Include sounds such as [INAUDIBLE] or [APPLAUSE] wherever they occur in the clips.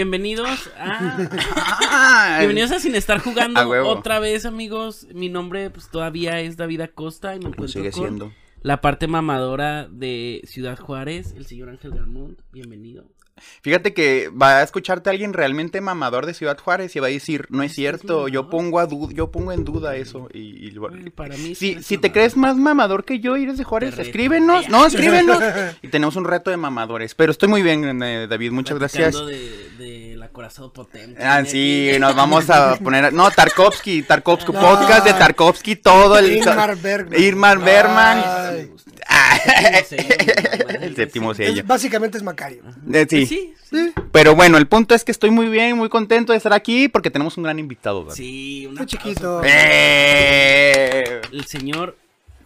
bienvenidos a. [LAUGHS] bienvenidos a Sin Estar Jugando A otra vez, amigos. Mi nombre, pues todavía es David Acosta y me encuentro sigue con siendo. la parte mamadora de Ciudad Juárez, el señor Ángel Garmont. Bienvenido. Fíjate que va a escucharte alguien realmente mamador de Ciudad Juárez y va a decir, no es cierto, yo pongo a yo pongo en duda eso. Y, y- Bueno, para mí sí si, si te crees más mamador que yo y eres de Juárez, Te escríbenos. No, escríbenos. [LAUGHS] y tenemos un reto de mamadores. Pero estoy muy bien, eh, David, muchas gracias. Platicando De, de la corazón potente. Ah, sí, nos vamos a [LAUGHS] poner. No, Tarkovsky, Tarkovsky, No. podcast de Tarkovsky, todo el. Ingmar Bergman. Irmar Bergman. Ay. El [LAUGHS] séptimo sello, el. Es- básicamente es Macario. Eh, sí. Pues sí, Sí. Pero bueno, el punto es que estoy muy bien, muy contento de estar aquí porque tenemos un gran invitado. David. sí, un chiquito. ¡Eh! El señor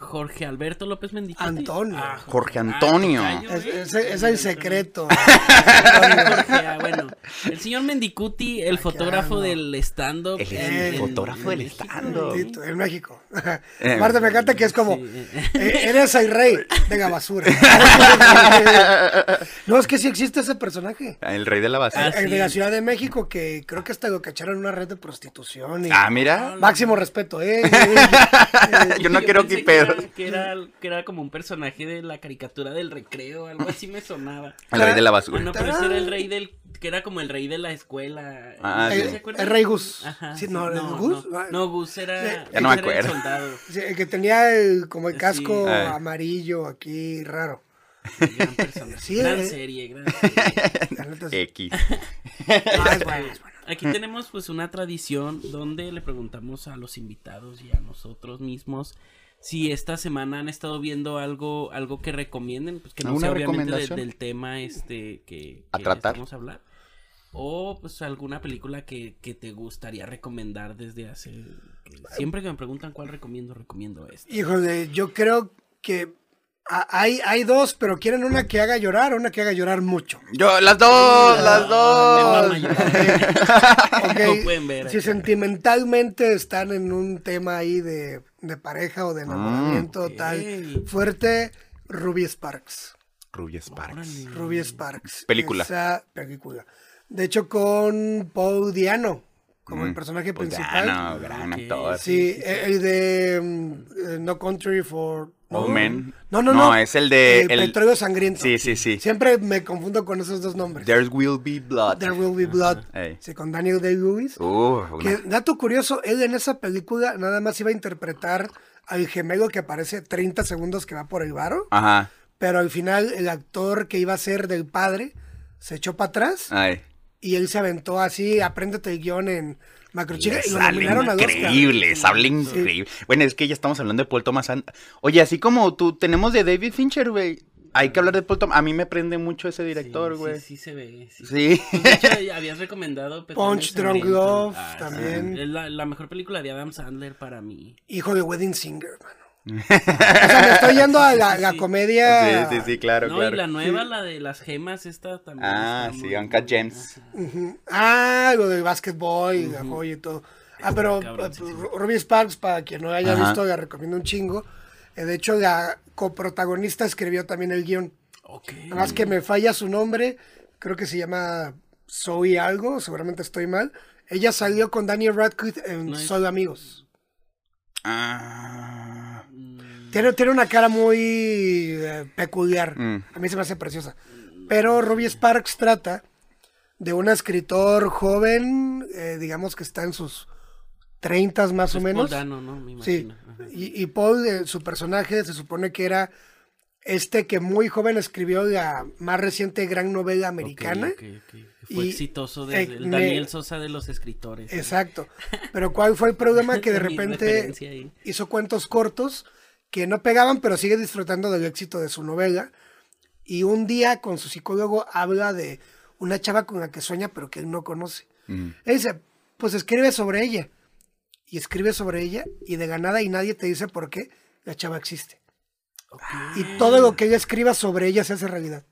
Jorge Alberto López Mendicuti. Antonio. Jorge Antonio. Es, ¿eh? es- es el secreto. [LAUGHS] Jorge, ah, bueno, el señor Mendicuti, el Aquí fotógrafo del stand-up. El fotógrafo del stand-up. En México. Eh. [LAUGHS] Aparte me encanta que es como, Sí. eh, eres el rey de la basura. [LAUGHS] no, es que sí existe ese personaje. El rey de la basura. Ah, El sí. de la Ciudad de México, que creo que hasta lo cacharon en una red de prostitución. Y Ah, mira. Máximo respeto, ¿eh? Yo no quiero que pedo. [LAUGHS] Que era, que era como un personaje de la caricatura del recreo, algo así me sonaba. El rey de la basura. Bueno, pero ese era el rey del. que era como el rey de la escuela. Ah, ¿No sí. se el, acuerdan? el rey Gus. Ajá. Sí, no, ¿el no, Gus? No, no, Gus era. Sí. Ya no me era el acuerdo. soldado. Sí, el que tenía el- como el casco Ah. amarillo aquí, raro. Gran persona. Sí, gran eh. serie, gran [LAUGHS] serie. X. No, es bueno, es bueno. Aquí tenemos pues una tradición donde le preguntamos a los invitados y a nosotros mismos si esta semana han estado viendo algo algo que recomienden, pues que no ¿Alguna sea obviamente de- del tema este que, A que tratar. vamos a hablar. O pues alguna película que, que te gustaría recomendar desde hace... siempre que me preguntan cuál recomiendo, recomiendo esta. Híjole, yo creo que hay, hay dos, pero quieren una que haga llorar o una que haga llorar mucho. Yo, las dos, las Me dos. mama llorar. [LAUGHS] Ok, Como pueden ver Si acá. sentimentalmente están en un tema ahí de, de pareja o de enamoramiento ok. tal fuerte, Ruby Sparks. Ruby Sparks. Órale. Ruby Sparks. Película. Esa película. De hecho, con Paul Diano como el Mm, personaje pues principal. ya, no, gran actor. Sí, el de mm, eh, No Country for Men. No, no, no. es el de. Eh, el- Petróleo Sangriento. Sí, sí, sí. Siempre me confundo con esos dos nombres. There will be blood. There Will Be Blood. Ey. Sí, con Daniel Day-Lewis. Uh, una- dato curioso, él en esa película nada más iba a interpretar al gemelo que aparece 30 segundos que va por el varo, Ajá. pero al final el actor que iba a ser del padre se echó para atrás Ay. y él se aventó así, apréndete el guion en Macrochica y lo Sale nominaron increíble, sale increíble. Bueno, es que ya estamos hablando de Paul Thomas Anderson. Oye, así como tú tenemos de David Fincher, güey. Hay que hablar de Paul Thomas. A mí me prende mucho ese director, güey. Sí, sí, se ve. Sí. Sí. Pues, de hecho, ya [LAUGHS] habías recomendado Punch Drunk. Love Ah, sí. también. Es la, la mejor película de Adam Sandler para mí. Hijo de Wedding Singer, mano. O sea, me estoy yendo a la, la Sí. comedia. Sí, sí, sí, claro, no, claro. y la nueva, la de las gemas, esta también. Ah, sí, muy Uncut. Gems. Ujú. Ah, lo del básquetbol y la joya y todo. Ah, pero cabrón, eh, sí, sí. Ruby Sparks, para quien no la haya Ajá. visto, la recomiendo un chingo. Eh, de hecho, la coprotagonista escribió también el guion. Ok. Nada más que me falla su nombre. Creo que se llama Zoe algo, seguramente estoy mal. Ella salió con Daniel Radcliffe en No es- Solo Amigos. Ah. Tiene, tiene una cara muy eh, peculiar. Mm. A mí se me hace preciosa. Pero Ruby Sparks trata de un escritor joven, eh, digamos que está en sus 30 más o Es menos. Paul Dano, ¿no? Me Sí. imagino. Y, y Paul, eh, su personaje, se supone que era este que muy joven escribió la más reciente gran novela americana. Fue Y- exitoso eh, me- Daniel Sosa de los escritores. ¿eh? Exacto. Pero ¿cuál fue el problema? Que de [LAUGHS] repente hizo cuentos cortos que no pegaban, pero sigue disfrutando del éxito de su novela. Y un día con su psicólogo habla de una chava con la que sueña, pero que él no conoce. Mm. Él dice, pues escribe sobre ella. Y escribe sobre ella y de ganada y nadie te dice por qué la chava existe. Y todo lo que ella escriba sobre ella se hace realidad.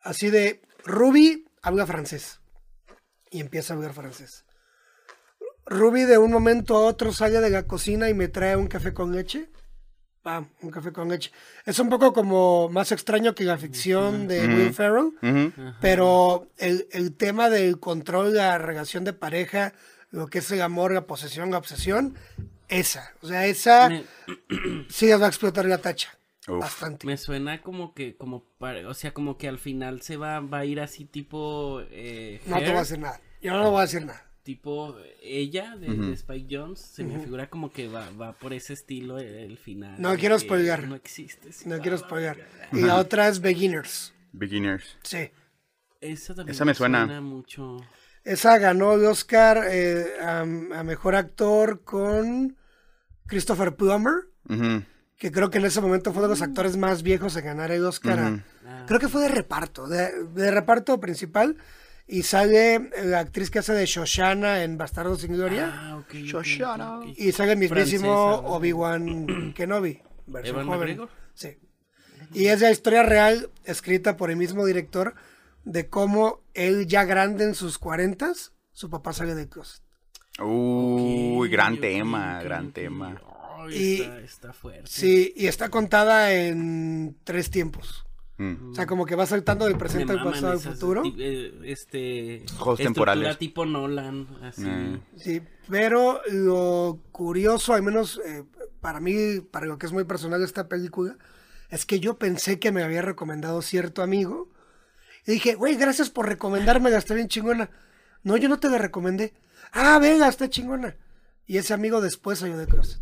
Así de, Ruby habla francés. Y empieza a hablar francés. Ruby de un momento a otro sale de la cocina y me trae un café con leche. Pam, un café con leche. Es un poco como más extraño que la ficción de Will Ferrell, pero el, el tema del control, la relación de pareja, lo que es el amor, la posesión, la obsesión, esa. O sea, esa Me, sí les va a explotar la tacha. Uf. Bastante. me suena como que, como, para- o sea, como que al final se va, va a ir así tipo, eh, No te voy a decir nada. Yo no le voy a decir nada. tipo ella de, de Spike Jones. Se me figura como que va, va por ese estilo el, el final. No quiero spoilear. No existe. sí, No va, quiero va, spoiler. va. Y la otra es Beginners. Beginners. Sí. Esa también Esa me suena. mucho. Esa ganó el Oscar eh, a, a mejor actor con Christopher Plummer, que creo que en ese momento fue de los actores más viejos en ganar el Oscar. creo que fue de reparto, de, de reparto principal. Y sale la actriz que hace de Shoshana en Bastardo sin Gloria. ah, ok, ok, Shoshana. Y sale el mismísimo. Obi-Wan Kenobi. versión ¿Evan joven. McGregor? Sí. Y es la historia real escrita por el mismo director de cómo él ya grande en sus cuarentas, su papá sale del closet. Uy, gran tema, gran tema. Y- está, está fuerte. Sí, y está contada en tres tiempos. Mm. O sea, como que va saltando del presente al pasado al futuro. eh, este Juegos temporales. tipo Nolan, así. Eh. Sí, pero lo curioso, al menos eh, para mí, para lo que es muy personal de esta película, es que yo pensé que me había recomendado cierto amigo. Y dije, güey, gracias por recomendármela, está bien chingona. No, yo no te la recomendé. Ah, venga, está chingona. Y ese amigo después salió de closet.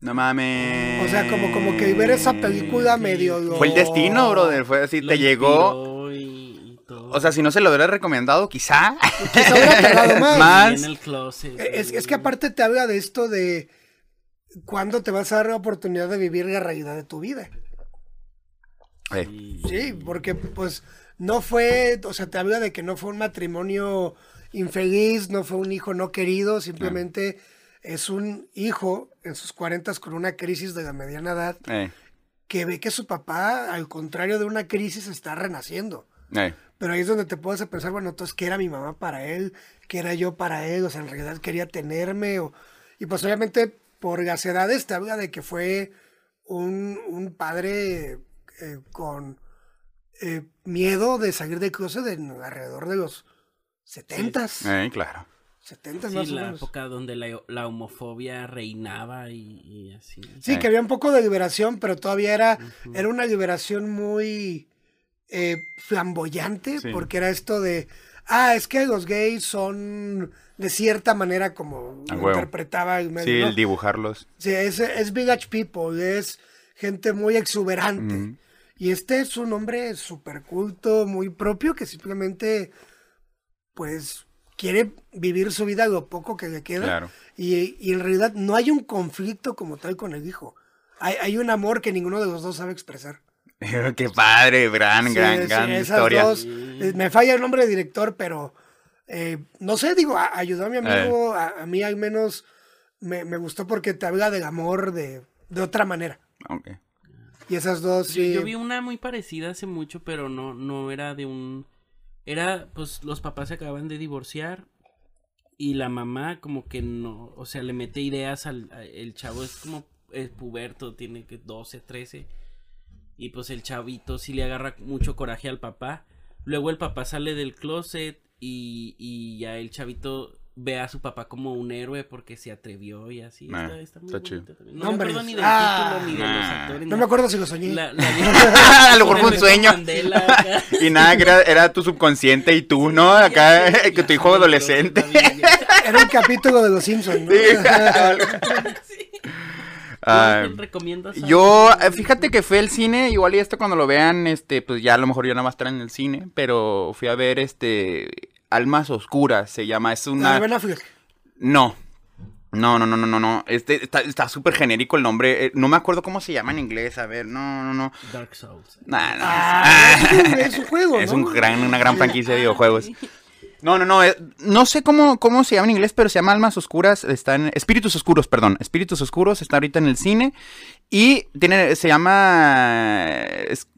No mames. O sea, como, como que ver esa película medio... lo- Fue el destino, brother. Fue así, Lo te llegó. inspiró y, y todo. O sea, si no se lo hubiera recomendado, quizá. Quizá hubiera [LAUGHS] tardado más. Más. En el closet. Eh, Es, es que aparte te habla de esto de cuándo te vas a dar la oportunidad de vivir la realidad de tu vida. Eh, Sí, porque pues no fue, o sea, te habla de que no fue un matrimonio infeliz, no fue un hijo no querido, simplemente es un hijo en sus cuarentas con una crisis de la mediana edad eh, que ve que su papá, al contrario de una crisis, está renaciendo. eh. Pero ahí es donde te puedes pensar, bueno, entonces, ¿qué era mi mamá para él? ¿Qué era yo para él? O sea, en realidad quería tenerme. O... Y pues obviamente por las edades te habla de que fue un, un padre eh, con miedo de salir de closet en alrededor de los setentas. Eh, claro. Setentas Sí, más o la menos. época donde la, la homofobia reinaba y, y así. Sí, Eh. que había un poco de liberación, pero todavía era, era una liberación muy eh, flamboyante, Sí. porque era esto de, ah, es que los gays son de cierta manera como interpretaba el medio, Sí, ¿no? el dibujarlos. Sí, es, es Village People, es gente muy exuberante. Y este es un hombre súper culto, muy propio, que simplemente, pues, quiere vivir su vida lo poco que le queda. Claro. Y, y en realidad no hay un conflicto como tal con el hijo. Hay, hay un amor que ninguno de los dos sabe expresar. [LAUGHS] Qué padre, gran, Sí, gran, sí, gran esas historia. dos, eh, me falla el nombre de director, pero eh, no sé, digo, a- ayudó a mi Eh. amigo, a, a mí al menos me, me gustó porque te habla del amor de, de otra manera. Ok. Y esas dos, Yo, sí. yo vi una muy parecida hace mucho, pero no, no era de un... Era, pues, los papás se acaban de divorciar y la mamá como que no, o sea, le mete ideas al... el chavo es como es puberto, tiene que 12, 13 y pues el chavito sí le agarra mucho coraje al papá. Luego el papá sale del closet y, y ya el chavito ve a su papá como un héroe porque se atrevió y así. Ah, está, está muy está chido. bonita también. No me acuerdo ni del Ah. título ni de los Ah. actores. No me acuerdo si lo soñé. la, la [LAUGHS] A lo mejor fue un sueño. Mandela. Y nada, que era, era tu subconsciente y tú, ¿no? Acá, Ya sé, que tu hijo adolescente. [LAUGHS] Era un capítulo de Los Simpsons. ¿no? [LAUGHS] Ah, ¿Tú recomiendas algo? Yo, eh, fíjate que fui al cine, igual y esto cuando lo vean, este, pues ya a lo mejor ya no va a estar en el cine, pero fui a ver este Almas Oscuras, se llama, es La de una Ben Affleck. no. No, no, no, no, no, no. Este está súper genérico el nombre. eh, no me acuerdo cómo se llama en inglés. A ver, no, no, no. Dark Souls. Nah, nah. Ah, es un- es juego, [LAUGHS] Es ¿no? un gran, una gran franquicia de videojuegos. No, no, no. eh, no sé cómo, cómo se llama en inglés, pero se llama Almas Oscuras. Está en. Espíritus Oscuros, perdón. Espíritus Oscuros está ahorita en el cine. Y tiene. Se llama. es-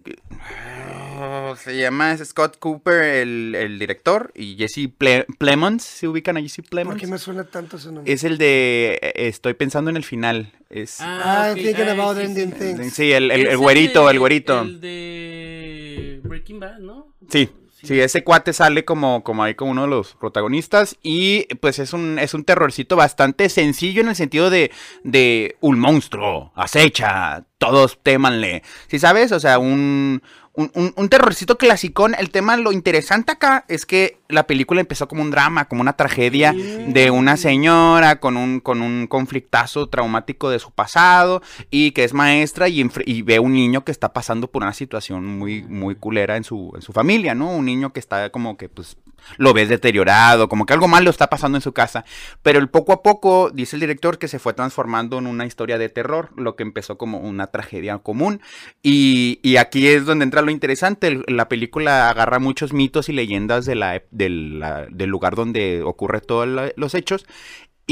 Se llama Scott Cooper, el, el director, y Jesse Ple Plemons. ¿Se ubican a Jesse ¿Por Plemons? qué me suena tanto ese nombre? Es el de eh, Estoy pensando en el final. Es, Ah, thinking ah, about sí, ending sí. things. sí, el, el- el güerito, de- el güerito. El de Breaking Bad, ¿no? Sí, sí, ese cuate sale como, como ahí como uno de los protagonistas y pues es un, es un terrorcito bastante sencillo en el sentido de, de un monstruo, acecha, todos témanle. ¿Sí sabes? O sea, un, un, un, un terrorcito clasicón. El tema, lo interesante acá es que la película empezó como un drama, como una tragedia de una señora con un, con un conflictazo traumático de su pasado y que es maestra y, y ve un niño que está pasando por una situación muy, muy culera en su, en su familia, ¿no? Un niño que está como que, pues, lo ves deteriorado, como que algo malo está pasando en su casa. Pero el poco a poco, dice el director, que se fue transformando en una historia de terror, lo que empezó como una tragedia común. Y, y aquí es donde entra lo interesante. la película agarra muchos mitos y leyendas de la, del lugar donde ocurre todos los hechos.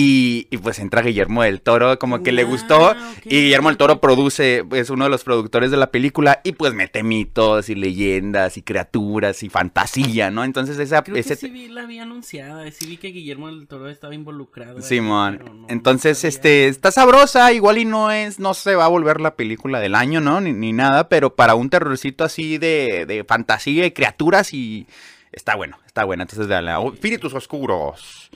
Y, y pues entra Guillermo del Toro, como que le Ah, gustó. ok, Y Guillermo del Toro produce, es uno de los productores de la película. Y pues mete mitos y leyendas y criaturas y fantasía, ¿no? Entonces esa, Creo ese, que sí vi, la vi anunciada, sí vi que Guillermo del Toro estaba involucrado. Simón. pero no- no Entonces, este, está sabrosa, igual y no es, no se va a volver la película del año, ¿no? Ni, ni nada, pero para un terrorcito así de, de fantasía y criaturas y está bueno, está buena. Entonces, dale, oh, espíritus oscuros.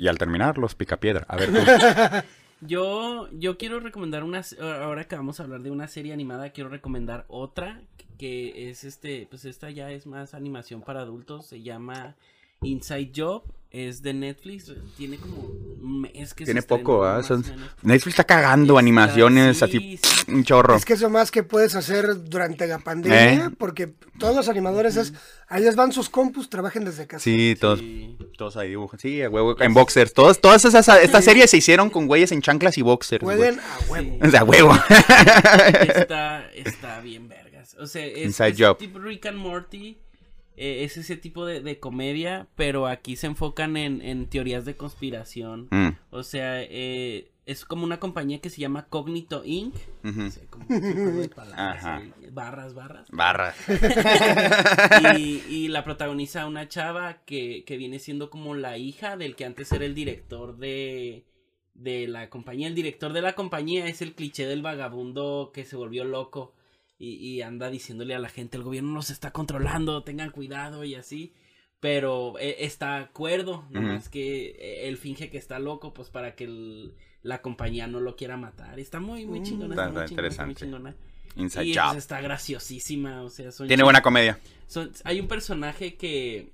Y al terminar, los picapiedra. A ver, tú. [LAUGHS] Yo, yo quiero recomendar una, ahora que vamos a hablar de una serie animada, quiero recomendar otra que es este, pues esta ya es más animación para adultos, se llama Inside Job, es de Netflix, tiene como mes que Tiene poco, ¿ah? Son-. Netflix está cagando Está- animaciones sí, así, sí. un chorro. Es que eso más que puedes hacer durante la pandemia, ¿Eh? porque todos los animadores es, ahí les van sus compus, trabajen desde casa. Sí, todos, Sí. todos ahí dibujan. Sí, a huevo, en boxers. Todos, todas esas, estas series se hicieron con güeyes en chanclas y boxers. güey. Pueden a huevo. Sí. [LAUGHS] O sea, huevo. [LAUGHS] está, está bien vergas. O sea, es, Inside es Job. tipo Rick and Morty. Eh, es ese tipo de, de comedia, pero aquí se enfocan en, en teorías de conspiración. Mm, O sea, eh, es como una compañía que se llama Cognito Inc. ujú. O sea, como un juego de [LAUGHS] palabras Ajá. ahí, barras, barras. Barras. [LAUGHS] y, [LAUGHS] y la protagoniza una chava que, que viene siendo como la hija del que antes era el director de, de la compañía. El director de la compañía es el cliché del vagabundo que se volvió loco y, y anda diciéndole a la gente, el gobierno nos está controlando, tengan cuidado y así. Pero eh, está acuerdo, nomás que eh, él finge que está loco, pues para que el- la compañía no lo quiera matar. Está muy, muy chingona. Está- Está, muy está chingona, está muy interesante. chingona. Inside Y Job. pues, está graciosísima, o sea, son Tiene buena comedia. son- hay un personaje que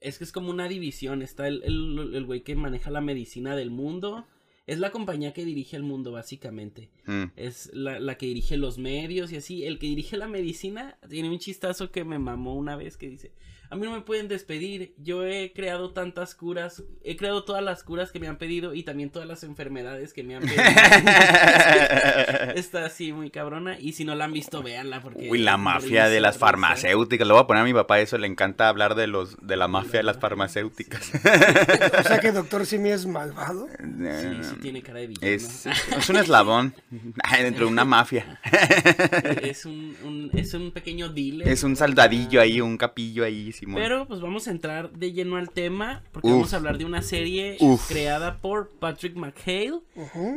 es que es como una división. Está el, el, el güey que maneja la medicina del mundo. Es la compañía que dirige el mundo, básicamente. Mm. Es la, la que dirige los medios y así. El que dirige la medicina tiene un chistazo que me mamó una vez que dice, a mí no me pueden despedir, yo he creado tantas curas, he creado todas las curas que me han pedido y también todas las enfermedades que me han pedido. [LAUGHS] Está así muy cabrona y si no la han visto, véanla porque... Uy, la mafia de las farmacéuticas. Le voy a poner a mi papá eso, le encanta hablar de los de la mafia de las farmacéuticas. [LAUGHS] O sea que Doctor Simi es malvado. Sí, sí tiene cara de villano. Es, [LAUGHS] es un eslabón dentro de una mafia. es un, un- es un pequeño dealer. Es un soldadillo ahí, un capillo ahí, Simón. Pero pues vamos a entrar de lleno al tema porque Uf. vamos a hablar de una serie Uf. creada por Patrick McHale.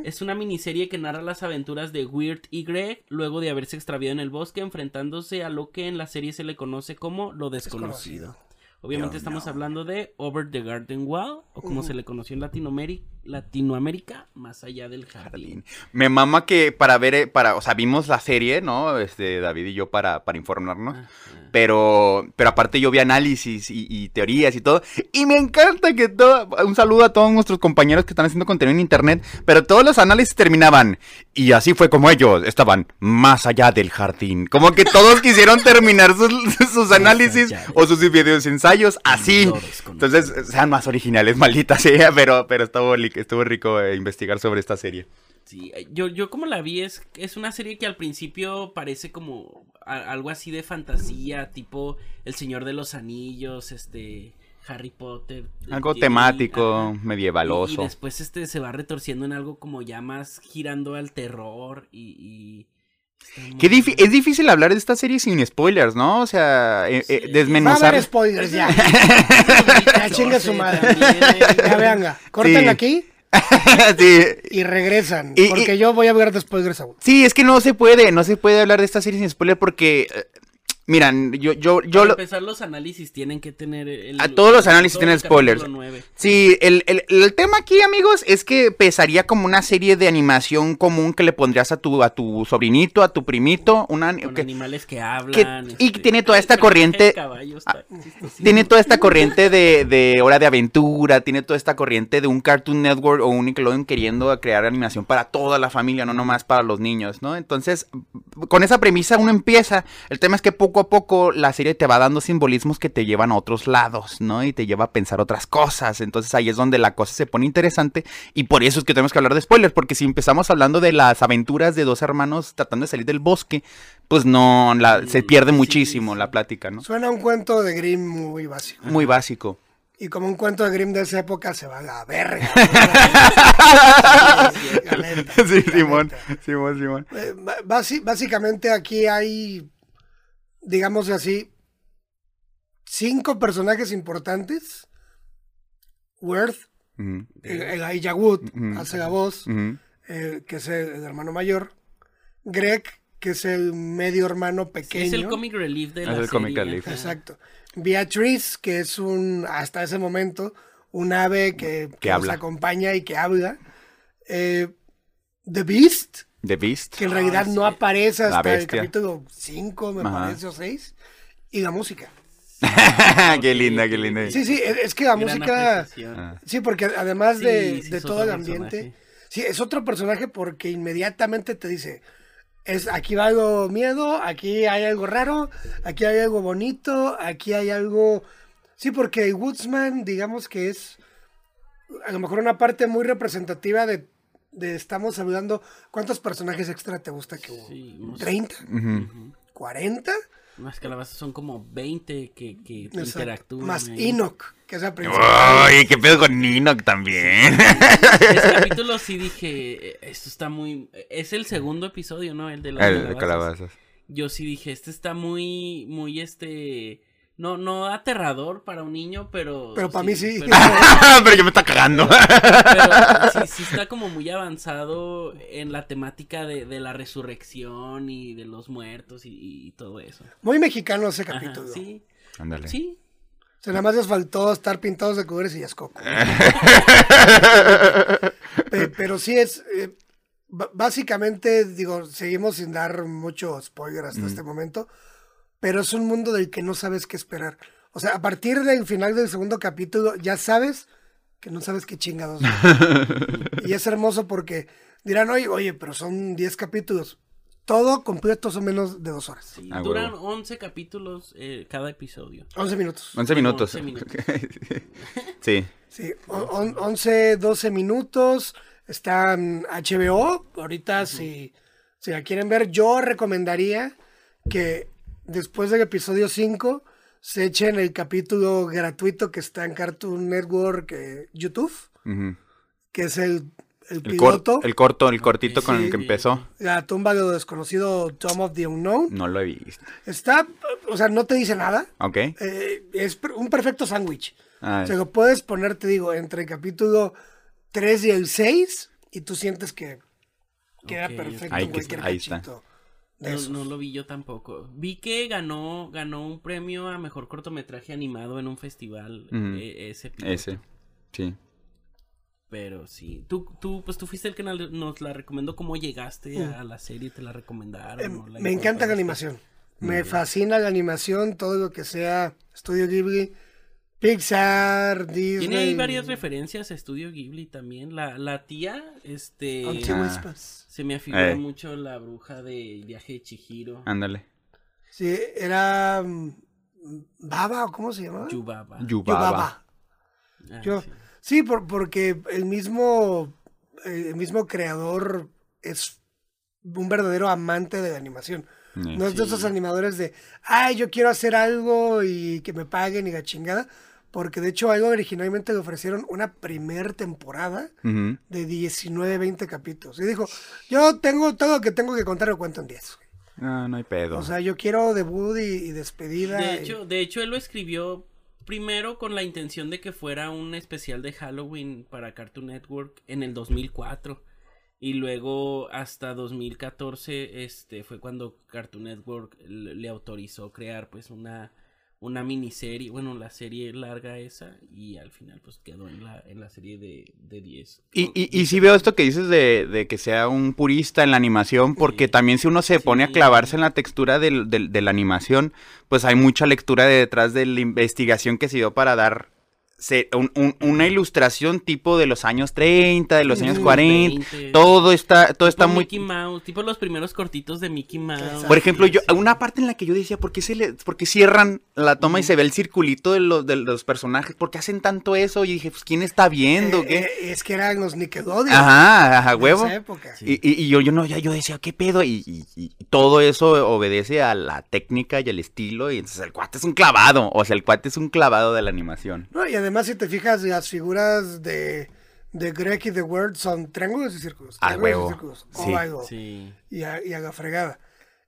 Es una miniserie que narra las aventuras de Weird y Greg luego de haberse extraviado en el bosque enfrentándose a lo que en la serie se le conoce como lo desconocido. Desconocido. Obviamente Yo estamos no. hablando de Over the Garden Wall o como se le conoció en Latinoamérica, Latinoamérica, más allá del jardín. Me mama que para ver, eh, para, o sea, vimos la serie, ¿no? Este, David y yo para, para informarnos. Ajá. Pero, pero aparte yo vi análisis y, y teorías y todo. Y me encanta que todo, un saludo a todos nuestros compañeros que están haciendo contenido en internet. Pero todos los análisis terminaban. Y así fue como ellos estaban más allá del jardín. Como que todos quisieron terminar sus, [LAUGHS] sus análisis o sus videos ensayos así. Entonces, sean más originales, [LAUGHS] maldita sea. Pero, pero estuvo, estuvo rico eh, investigar sobre esta serie. Sí, eh, yo, yo como la vi es, es una serie que al principio parece como a- algo así de fantasía, tipo El Señor de los Anillos, este, Harry Potter. Algo y- temático, ajá. medievaloso. Y, y después este se va retorciendo en algo como ya más girando al terror y, y Es difícil hablar de esta serie sin spoilers, ¿no? O sea, eh, eh, Va a desmenuzar. haber spoilers ya. [LAUGHS] Ya chinga su madre. Eh. Ya vean, cortan Sí. aquí [LAUGHS] sí, y regresan. Y- porque y- yo voy a ver después de esa. sí, es que no se puede, no se puede hablar de esta serie sin spoiler porque, miran, yo, yo, yo, Para lo- empezar, los análisis tienen que tener. El, A todos los análisis tienen spoilers. Sí, el, el- el tema aquí, amigos, es que pesaría como una serie de animación común que le pondrías a tu, a tu sobrinito, a tu primito, una, Con que- animales que hablan. este, y tiene toda esta corriente- del caballo está chistosísimo. tiene toda esta corriente de, de hora de aventura, tiene toda esta corriente de un Cartoon Network o un Nickelodeon queriendo crear animación para toda la familia, no nomás para los niños, ¿no? Entonces, con esa premisa uno empieza. El tema es que poco a poco la serie te va dando simbolismos que te llevan a otros lados, ¿no? Y te lleva a pensar otras cosas. Entonces ahí es donde la cosa se pone interesante. Y por eso es que tenemos que hablar de spoilers, porque si empezamos hablando de las aventuras de dos hermanos tratando de salir del bosque, pues no, la- se pierde sí, muchísimo sí. la plática, ¿no? Suena un cuento de Grimm muy básico. Muy básico. Y como un cuento de Grimm de esa época se va a la verga. [LAUGHS] Sí, Simón. Simón, Simón. Eh, básicamente aquí hay, digamos así, cinco personajes importantes. Worth, el, el Elijah Wood, hace la voz, eh, que es el, el hermano mayor. Greg, que es el medio hermano Sí, pequeño. es el comic relief de Es la el serie. comic relief. Exacto. Beatrice, que es un, hasta ese momento, un ave que, que nos habla. acompaña y que habla. Eh, The Beast, The Beast. que en realidad Ah, no sí. aparece hasta el capítulo 5, me Ajá. parece, o 6. Y la música. [LAUGHS] qué linda, qué linda. Sí, sí, es, que la Gran música... apreciación. Ah. Sí, porque además Sí, de, sí de todo el ambiente... personaje. Sí, es otro personaje porque inmediatamente te dice... Es, aquí va algo miedo, aquí hay algo raro, aquí hay algo bonito, aquí hay algo... Sí, porque Woodsman, digamos que es a lo mejor una parte muy representativa de, de estamos hablando, ¿cuántos personajes extra te gusta que hubo? Sí, unos- ¿30? Ujú. ¿40? Unas calabazas son como 20 que, que interactúan. Más ahí. Enoch, que es la principal. Ay, qué pedo con Nino también. [LAUGHS] Ese capítulo sí dije, eh, esto está muy... Es el segundo episodio, ¿no? El de las El de calabazas. calabazas. Yo sí dije, este está muy, muy este... No, no aterrador para un niño, pero... Pero para mí sí. Pero, [LAUGHS] Pero yo me está cagando. [LAUGHS] pero sí, sí está como muy avanzado en la temática de, de la resurrección y de los muertos y, y todo eso. Muy mexicano ese Ajá, capítulo. sí, Ándale. sí. O sea, nada más les faltó estar pintados de colores y ya es coco. [LAUGHS] Pe- Pero sí es. eh, básicamente, digo, seguimos sin dar mucho spoiler hasta este momento. Pero es un mundo del que no sabes qué esperar. O sea, a partir del final del segundo capítulo, ya sabes que no sabes qué chingados. [LAUGHS] y es hermoso porque dirán, oye, oye, pero son 10 capítulos. Todo completo son menos de dos horas. sí. Ah, Duran huevo. 11 capítulos eh, cada episodio. 11 minutos. 11 minutos. 11 minutos. [LAUGHS] sí. Sí, o- on- 11, 12 minutos. Está en HBO. Ahorita, si, si la quieren ver, yo recomendaría que después del episodio 5 se echen el capítulo gratuito que está en Cartoon Network eh, YouTube, que es el, el El, piloto, cor- el corto, el cortito con el que empezó. la tumba de lo desconocido, Tomb of the Unknown. No lo he visto. Está, o sea, no te dice nada. Ok. Eh, es un perfecto sándwich. Ah, O sea, lo puedes poner, te digo, entre el capítulo 3 y el 6 y tú sientes que queda perfecto Ahí en cualquier está, ahí está. cachito de No, esos. no lo vi yo tampoco. Vi que ganó, ganó un premio a mejor cortometraje animado en un festival. Eh, ese piloto. Ese. Sí. Pero sí. Tú, tú, pues tú fuiste el que nos la recomendó. ¿Cómo llegaste a la serie? ¿Te la recomendaron? Eh, la me encanta la animación. Me fascina la animación, todo lo que sea Studio Ghibli, Pixar, Disney. Tiene ahí varias referencias a Estudio Ghibli también. La, la tía, este. Ah. Whispers. Se me afigura Eh. mucho la bruja del viaje de Chihiro. Ándale. Sí, era mm, Baba, ¿o cómo se llamaba? Yubaba. Yubaba. Yubaba. Ah, Yo- sí. Sí, por- porque el mismo, el mismo creador es un verdadero amante de la animación. Eh, No es de esos animadores de, ay, yo quiero hacer algo y que me paguen y la chingada. Porque de hecho, algo originalmente le ofrecieron una primer temporada de 19, 20 capítulos. Y dijo, yo tengo todo lo que tengo que contar, lo cuento en 10. No, no hay pedo. O sea, yo quiero debut y, y despedida. De y- hecho, de hecho, él lo escribió primero con la intención de que fuera un especial de Halloween para Cartoon Network en el 2004. Y luego hasta 2014 este fue cuando Cartoon Network le, autorizó crear pues una una miniserie, bueno, la serie larga esa y al final pues quedó en la en la serie de de 10. Y, y, y sí veo esto que dices de, de que sea un purista en la animación, porque Sí. también si uno se pone a clavarse en la textura del- del- de la animación, pues hay mucha lectura de detrás de la investigación que se dio para dar se- un- un- una ilustración tipo de los años 30, de los años Ujú. 40. 20. Todo está, todo está muy... Mickey Mouse, tipo los primeros cortitos de Mickey Mouse. Exacto. Por ejemplo, yo, una parte en la que yo decía, ¿por qué, se le, por qué cierran la toma y se ve el circulito de los, de los personajes? ¿Por qué hacen tanto eso? Y dije, pues, ¿quién está viendo? Eh, ¿Qué? eh, es que eran los Nickelodeon. Ajá, ajá, huevo. esa época. Sí. Y, y- y yo, yo no, ya yo decía, ¿qué pedo? Y, y- y todo eso obedece a la técnica y al estilo. Y entonces el cuate es un clavado. O sea, el cuate es un clavado de la animación. No, y además, si te fijas, las figuras de, de Greg y The Word son triángulos y círculos. Ah, triángulos y huevo. círculos, Sí. oval, Sí. y, a, y a la fregada.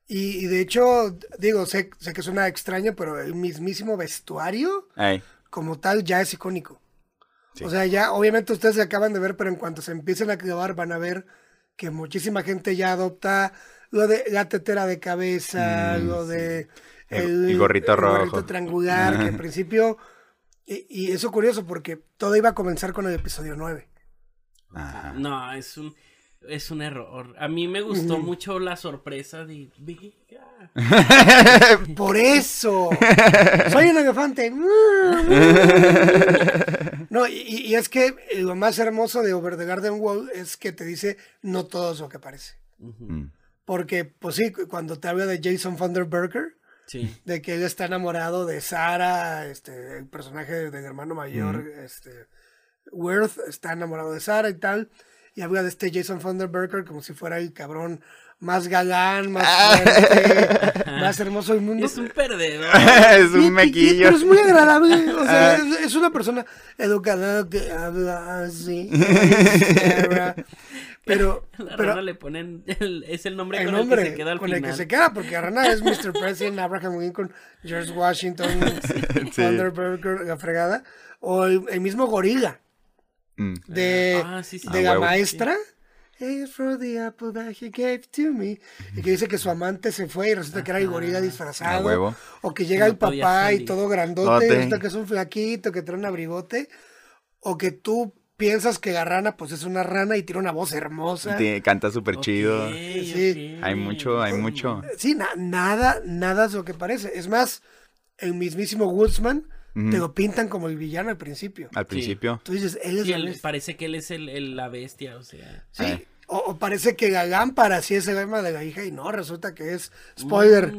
Y, y de hecho, digo, sé, sé que suena extraño, pero el mismísimo vestuario, Ay, como tal, ya es icónico. Sí. O sea, ya, obviamente ustedes se acaban de ver, pero en cuanto se empiecen a clavar, van a ver que muchísima gente ya adopta lo de la tetera de cabeza, Mm, lo sí. de El- el gorrito rojo. triangular, que en [LAUGHS] principio, y, y eso curioso porque todo iba a comenzar con el episodio 9. ajá. No, es un es un error. A mí me gustó mucho la sorpresa de. [LAUGHS] Por eso, soy un elefante. [LAUGHS] No, y, y es que lo más hermoso de Over the Garden Wall es que te dice no todo es lo que parece. Mm. Porque, pues sí, cuando te habla de Jason Vanderberger, Sí. de que él está enamorado de Sara, este, el personaje del hermano mayor, este, Worth, está enamorado de Sara y tal, y habla de este Jason Vanderberger como si fuera el cabrón más galán, más fuerte, más hermoso del mundo. Es un perdedor. [LAUGHS] es y- un y- mequillo. pero es muy agradable. O sea, es, es una persona educada que habla así. [LAUGHS] Pero, La pero rana le ponen el- es el nombre el con nombre el que se queda al con final. el que se queda, porque Rana es Mr. President, Abraham Lincoln, George Washington, [LAUGHS] Sí. Vanderberger, la fregada. O el, el mismo gorila Mm. de, Ah, sí, sí, de sí. la Ah, huevo. maestra. Hey, for the apple that he gave to me. Y que dice que su amante se fue y resulta que era el gorila A disfrazado. huevo. O que llega No el papá y todo grandote y resulta que es un flaquito que trae un abrigote. O que tú piensas que la rana pues es una rana y tiene una voz hermosa. Canta súper chido. Sí. Hay mucho, hay mucho. Sí, na- nada, nada es lo que parece. Es más, el mismísimo Woodsman Te lo pintan como el villano al principio. Al principio. Tú dices, él es Sí, la él- parece que él es el, el- la bestia, o sea. Sí, Eh. o, o parece que la lámpara sí es el alma de la hija y no, resulta que es, spoiler,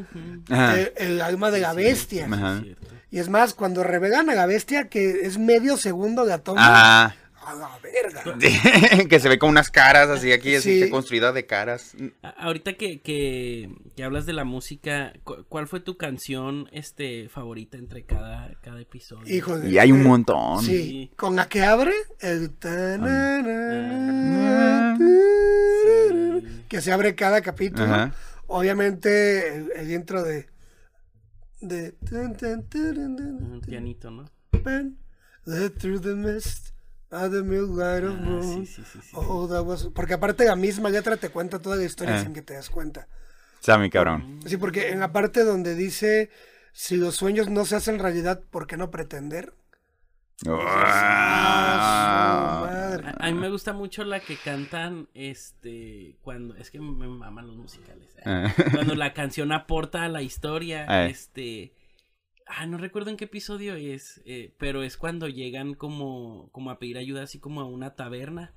eh, el alma de la bestia. Ajá. Y es más, cuando revelan a la bestia, que es medio segundo la toma, Ajá. A la verga. [LAUGHS] que se ve con unas caras así aquí, así Sí. que construida de caras. Ahorita que, que, que hablas de la música, cu- ¿cuál fue tu canción este favorita entre cada, cada episodio? Hijo de- Y hay un montón. Sí, Sí. con la que abre, el Ah. Sí. que se abre cada capítulo. Ajá. Obviamente el, el intro de de Un pianito, ¿no? Through the mist the milk light of Ah, moon. sí, sí, sí, sí. Oh, that was- Porque aparte la misma letra te cuenta toda la historia Ah. sin que te das cuenta. O sea, mi cabrón. Sí, porque en la parte donde dice si los sueños no se hacen realidad, ¿por qué no pretender? Ah, madre. A, a mí me gusta mucho la que cantan, este, cuando, es que me maman los musicales. ¿eh? Ah. Cuando la [LAUGHS] canción aporta a la historia, Eh. este, ah, no recuerdo en qué episodio es, eh, pero es cuando llegan como, como a pedir ayuda así como a una taberna.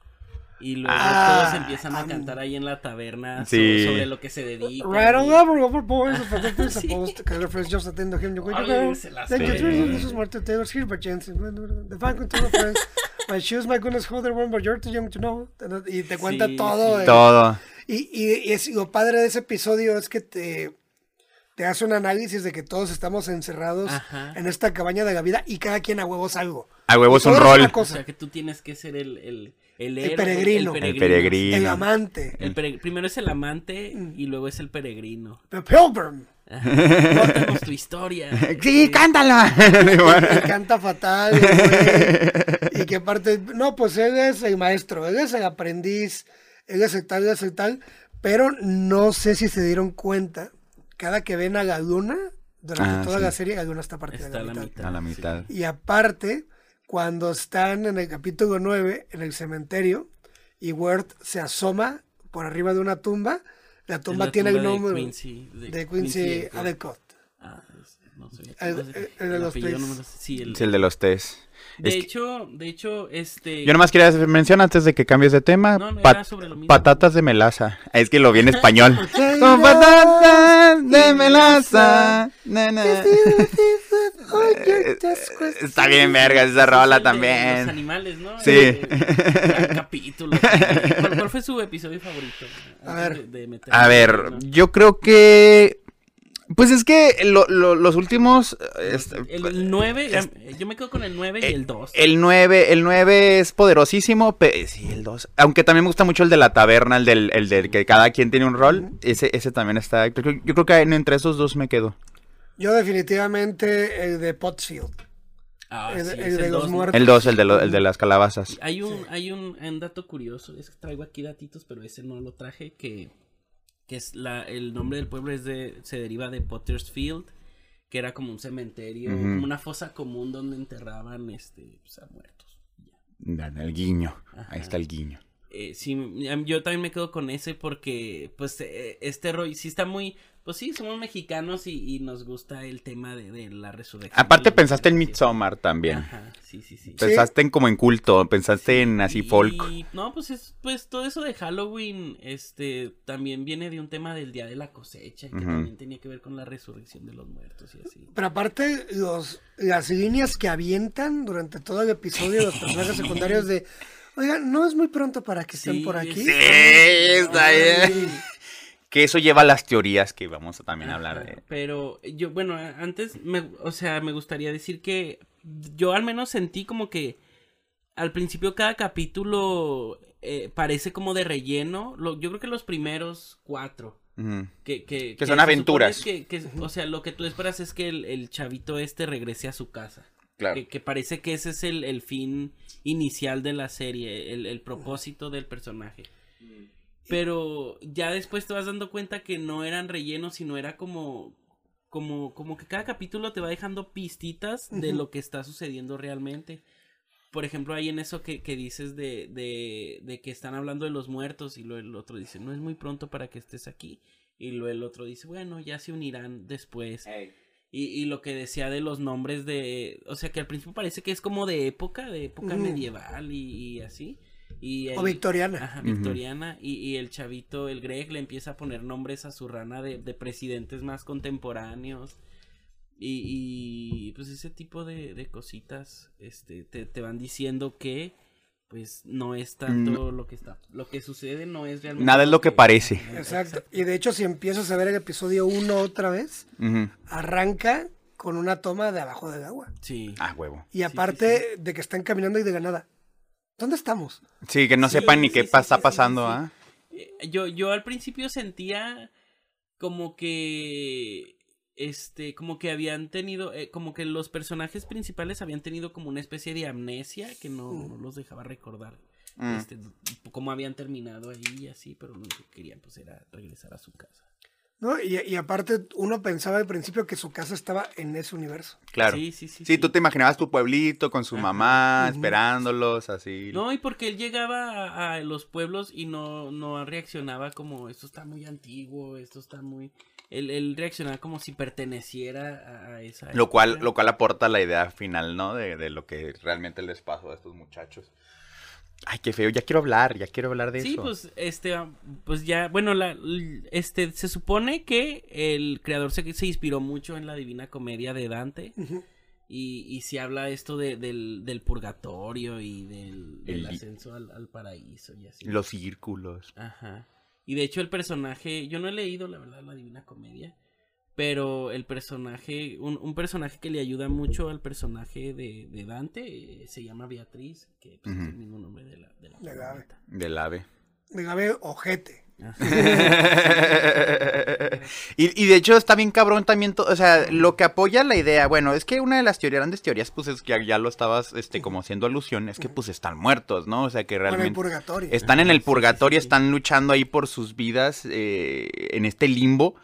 Y luego Ah, todos empiezan a am- cantar ahí en la taberna Sí. sobre lo que se dedica. Right on over, over boys, of the Sí. supposed to color friends just attend to him. You go, se las Thank you. Teresa. This is Martha Taylor's here by chance. The fine control friends. My shoes, my goodness, how they're worn, but you're too young to know. Y te cuenta Sí, todo. sí. eh. Todo. Y, y, y es, lo padre de ese episodio es que te, te hace un análisis de que todos estamos encerrados Ajá. en esta cabaña de la vida y cada quien a huevos algo. A huevos un rol. O sea que tú tienes que ser el, el, El, El héroe, peregrino. El peregrino. El amante. El pere- Primero es el amante Mm. y luego es el peregrino. The Pilgrim. Cuéntanos tu historia. [LAUGHS] Sí, cántala. [LAUGHS] Y canta fatal. güey. y que aparte, no, pues él es el maestro, él es el aprendiz, él es el tal, él es el tal. Pero no sé si se dieron cuenta, cada que ven a la luna, durante Ah, toda sí. la serie, la luna está partida Está a a la la mitad. mitad. A la mitad. Y aparte, cuando están en el capítulo 9, en el cementerio, y Wirt se asoma por arriba de una tumba, la tumba la tiene tumba el de nombre Quincy, de Quincy. Adecott. Ah, no sé. El- el de los apellido no. Sí, el- Es el de los test. De Es que- hecho, de hecho, este. Yo nomás quería hacer mención antes de que cambies de tema. No, no, pat- era sobre lo mismo. patatas de melaza. Es que lo vi en español. [LAUGHS] Son patatas de melaza. Está bien verga esa rola de Los también. animales, ¿no? Sí. El- [LAUGHS] el capítulo. ¿Cuál, cuál fue su episodio favorito? A ver. de- de A ver, yo creo que... Pues es que lo- lo- los últimos... este, El 9, es- yo me quedo con el 9 y Eh, el 2. El 9, el 9 es poderosísimo, pero sí, el 2. Aunque también me gusta mucho el de la taberna, el del, el del que cada quien tiene un rol. Ese, ese también está. Yo, creo- yo creo que en- entre esos dos me quedo. Yo definitivamente el de Pottsfield. Ah, el- sí, el es de los muertos. El 2, el de, lo- el de las calabazas. Hay un, hay un, un dato curioso, es que traigo aquí datitos, pero ese no lo traje, que, que es la, el nombre del pueblo es de, se deriva de Potter's Field, que era como un cementerio, como una fosa común donde enterraban este pues, a muertos. Ya. El guiño. Ajá. Ahí está el guiño. Eh, sí, yo también me quedo con ese porque, pues, eh, este rollo, sí está muy, pues sí, somos mexicanos y, y nos gusta el tema de, de la resurrección. Aparte pensaste en. Midsommar también. Ajá, sí, sí, sí. Pensaste en como en culto, pensaste en así Y- folk. No, pues es, pues todo eso de Halloween, este, también viene de un tema del día de la cosecha, que también tenía que ver con la resurrección de los muertos y así. Pero aparte, los, las líneas que avientan durante todo el episodio, los personajes secundarios de, oigan, no es muy pronto para que estén Sí, por aquí. sí, está Ay, bien. Que eso lleva a las teorías que vamos a también Ajá, hablar de. Pero yo, bueno, antes, me, o sea, me gustaría decir que yo al menos sentí como que al principio cada capítulo eh, parece como de relleno. Lo- yo creo que los primeros cuatro. Que, que, Que son aventuras. Que, que- o sea, lo que tú esperas es que el, el chavito este regrese a su casa. Claro. Que, que parece que ese es el, el fin inicial de la serie, el, el propósito del personaje. Pero ya después te vas dando cuenta que no eran rellenos, sino era como, como, como que cada capítulo te va dejando pistitas de lo que está sucediendo realmente. Por ejemplo, hay en eso que, que dices de, de, de que están hablando de los muertos y luego el otro dice, no es muy pronto para que estés aquí. Y luego el otro dice, bueno, ya se unirán después. Y, y lo que decía de los nombres de, o sea que al principio parece que es como de época, de época medieval y, y así. Y O victoriana. Ajá, victoriana. Y, y el chavito, el Greg, le empieza a poner nombres a su rana de, de presidentes más contemporáneos. Y, y, pues ese tipo de, de cositas este, te, te van diciendo que pues no es tanto lo que está lo que sucede no es realmente Nada es lo que parece. Exacto. Y de hecho, si empiezas a ver el episodio 1 otra vez, arranca con una toma de abajo del agua. sí Ah, huevo. Y aparte de que están caminando y de ganada. ¿Dónde estamos? Sí, que no Sí, sepan ni sí, qué está sí, pasando, sí. ¿ah? Eh, Yo, yo al principio sentía como que este, como que habían tenido, eh, como que los personajes principales habían tenido como una especie de amnesia que no, no los dejaba recordar. Mm. Este, cómo habían terminado ahí y así, pero lo único que querían pues era regresar a su casa. ¿No? Y, y aparte, uno pensaba al principio que su casa estaba en ese universo. Claro. Sí, sí, sí. Sí, tú te imaginabas tu pueblito con su Ajá. mamá esperándolos, así. No, y porque él llegaba a, a los pueblos y no, no reaccionaba como esto está muy antiguo, esto está muy... Él, él reaccionaba como si perteneciera a, esa... Lo cual, lo cual aporta la idea final, ¿no? De, de lo que realmente les pasó a estos muchachos. Ay, qué feo, ya quiero hablar, ya quiero hablar de Sí, eso. pues, este, pues ya, bueno, la, este, se supone que el creador se, se inspiró mucho en la Divina Comedia de Dante y, y se habla esto de, del, del purgatorio y del, del El- ascenso al, al paraíso y así. Los círculos. Ajá. Y de hecho el personaje, yo no he leído la verdad la Divina Comedia, Pero el personaje, un, un personaje que le ayuda mucho al personaje de, de Dante eh, se llama Beatriz, que pues, es el mismo nombre de la, de la De Gabe. protagonista. Del ave. Ojete. Ajá. [LAUGHS] y, y de hecho está bien cabrón también, o sea, lo que apoya la idea, bueno, es que una de las teorías, grandes teorías, pues es que ya, ya lo estabas, este, como haciendo alusión, es que pues están muertos, ¿no? O sea, que Bueno, el realmente purgatorio. están en el sí, sí, purgatorio, sí, sí. están luchando ahí por sus vidas, eh, en este limbo.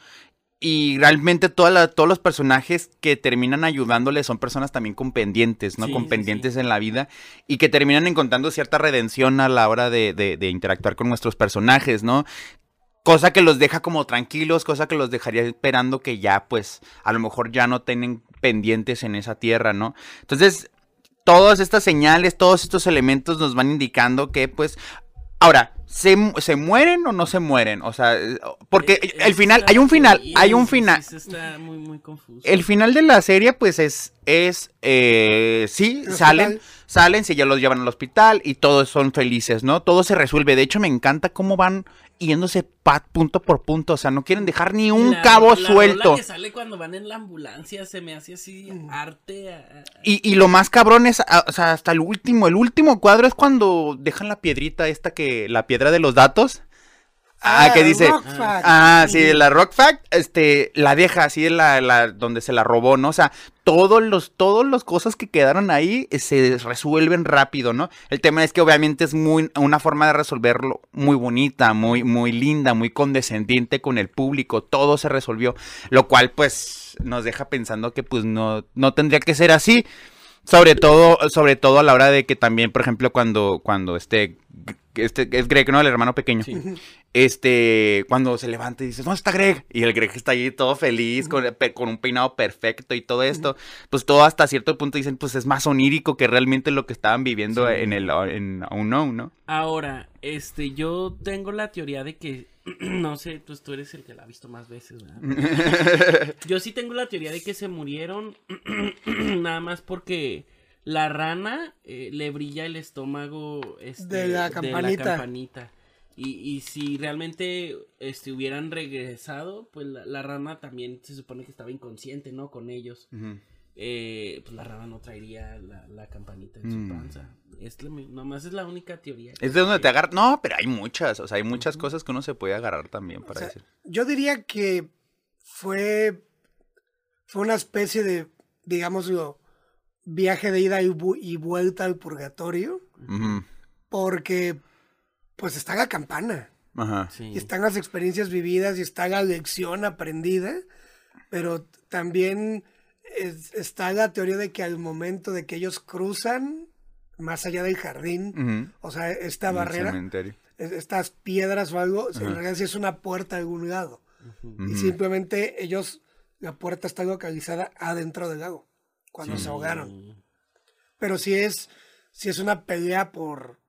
Y realmente toda la- todos los personajes que terminan ayudándole son personas también con pendientes, ¿no? Sí, con sí, pendientes en la vida y que terminan encontrando cierta redención a la hora de, de- de interactuar con nuestros personajes, ¿no? Cosa que los deja como tranquilos, cosa que los dejaría esperando que ya, pues, a lo mejor ya no tienen pendientes en esa tierra, ¿no? Entonces, todas estas señales, todos estos elementos nos van indicando que, pues, ahora, ¿se, se mueren o no se mueren? O sea, porque Eh, el final, hay un final, hay un final. sí, sí, está muy, muy confuso. El final de la serie, pues, es, es, eh, sí, salen, salen, si ya los llevan al hospital y todos son felices, ¿no? Todo se resuelve. De hecho, me encanta cómo van yéndose pa- punto por punto, o sea, no quieren dejar ni un La- cabo la suelto. rola que sale cuando van en la ambulancia se me hace así Mm. arte. a- Y, y lo más cabrón es, a- o sea, hasta el último, el último cuadro es cuando dejan la piedrita esta que, la piedra de los datos. Ah, que dice, Rock Fact. ah, sí, la Rock Fact, este, la deja así, la, la, donde se la robó, ¿no? O sea, todos los, todos los cosas que quedaron ahí eh, se resuelven rápido, ¿no? El tema es que obviamente es muy, una forma de resolverlo muy bonita, muy, muy linda, muy condescendiente con el público, todo se resolvió, lo cual, pues, nos deja pensando que, pues, no, no tendría que ser así. Sobre todo, sobre todo a la hora de que también, por ejemplo, cuando, cuando este, este es Greg, ¿no? El hermano pequeño. Sí. Este, cuando se levanta y dices, ¿dónde está Greg? Y el Greg está ahí todo feliz, con, con un peinado perfecto y todo esto. Pues todo hasta cierto punto dicen, pues es más onírico que realmente lo que estaban viviendo Sí. en el en Unknown, ¿no? Ahora, este, yo tengo la teoría de que, [CLEARS THROAT] no sé, pues tú eres el que la ha visto más veces, ¿verdad? [LAUGHS] Yo sí tengo la teoría de que se murieron [CLEARS THROAT] nada más porque la rana eh, le brilla el estómago este, De la campanita. campanita. Y, y si realmente este, hubieran regresado, pues la, la rana también se supone que estaba inconsciente, ¿no? Con ellos. Eh, pues la rana no traería la, la campanita en su Mm. panza. Es la nomás es la única teoría. Es de donde te agarras. No, pero hay muchas, o sea, hay muchas cosas que uno se puede agarrar también O para sea, decir. yo diría que fue, fue una especie de, digámoslo, viaje de ida y, vu- y vuelta al purgatorio, porque pues está la campana, Ajá. Sí. y están las experiencias vividas, y está la lección aprendida, pero también es- está la teoría de que al momento de que ellos cruzan, más allá del jardín, o sea, esta En barrera, estas piedras o algo, en realidad sí es una puerta a algún lado. Y simplemente ellos, la puerta está localizada adentro del lago, cuando Sí. se ahogaron. Pero sí es, sí es una pelea por,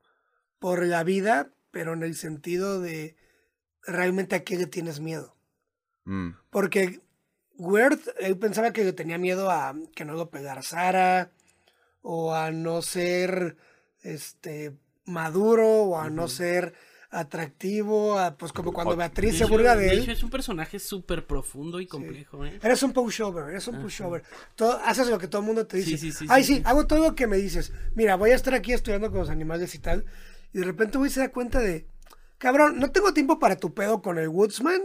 por la vida, pero en el sentido de realmente a qué le tienes miedo. Mm. Porque Weird, él pensaba que tenía miedo a que no lo pegara Sara, o a no ser este maduro, o a no ser atractivo, a, pues como cuando Beatriz se burla de él. es un personaje súper profundo y complejo, ¿eh? Eres un pushover, eres un pushover. Todo, haces lo que todo el mundo te dice. Sí, sí, sí, Ay, sí, hago todo lo que me dices. Mira, voy a estar aquí estudiando con los animales y tal. Y de repente voy se da cuenta de, cabrón, no tengo tiempo para tu pedo con el Woodsman.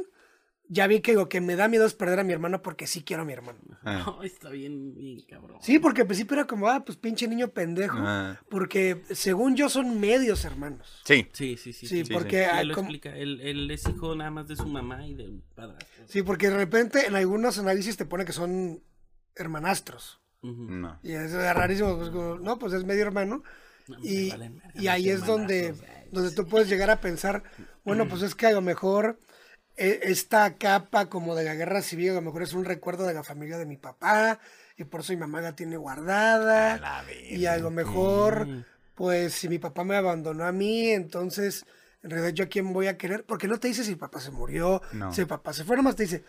Ya vi que lo que me da miedo es perder a mi hermano porque sí quiero a mi hermano. Ah. Ay, está bien, bien cabrón. Sí, porque al principio era como, ah, pues pinche niño pendejo. Ah. Porque según yo son medios hermanos. Sí. Sí, sí, sí. Sí, sí, porque Él lo como- explica. Él, él es hijo nada más de su mamá y del padrastro. Sí, porque de repente en algunos análisis te pone que son hermanastros. No. Y es rarísimo, pues, como, no, pues es medio hermano. No, Y, valen y ahí es donde, donde tú puedes llegar a pensar, bueno, pues es que a lo mejor esta capa como de la guerra civil, a lo mejor es un recuerdo de la familia de mi papá, y por eso mi mamá la tiene guardada. A la y a lo mejor, pues si mi papá me abandonó a mí, entonces en realidad yo a quién voy a querer, porque no te dice si mi papá se murió, No. si mi papá se fue, nomás te dice,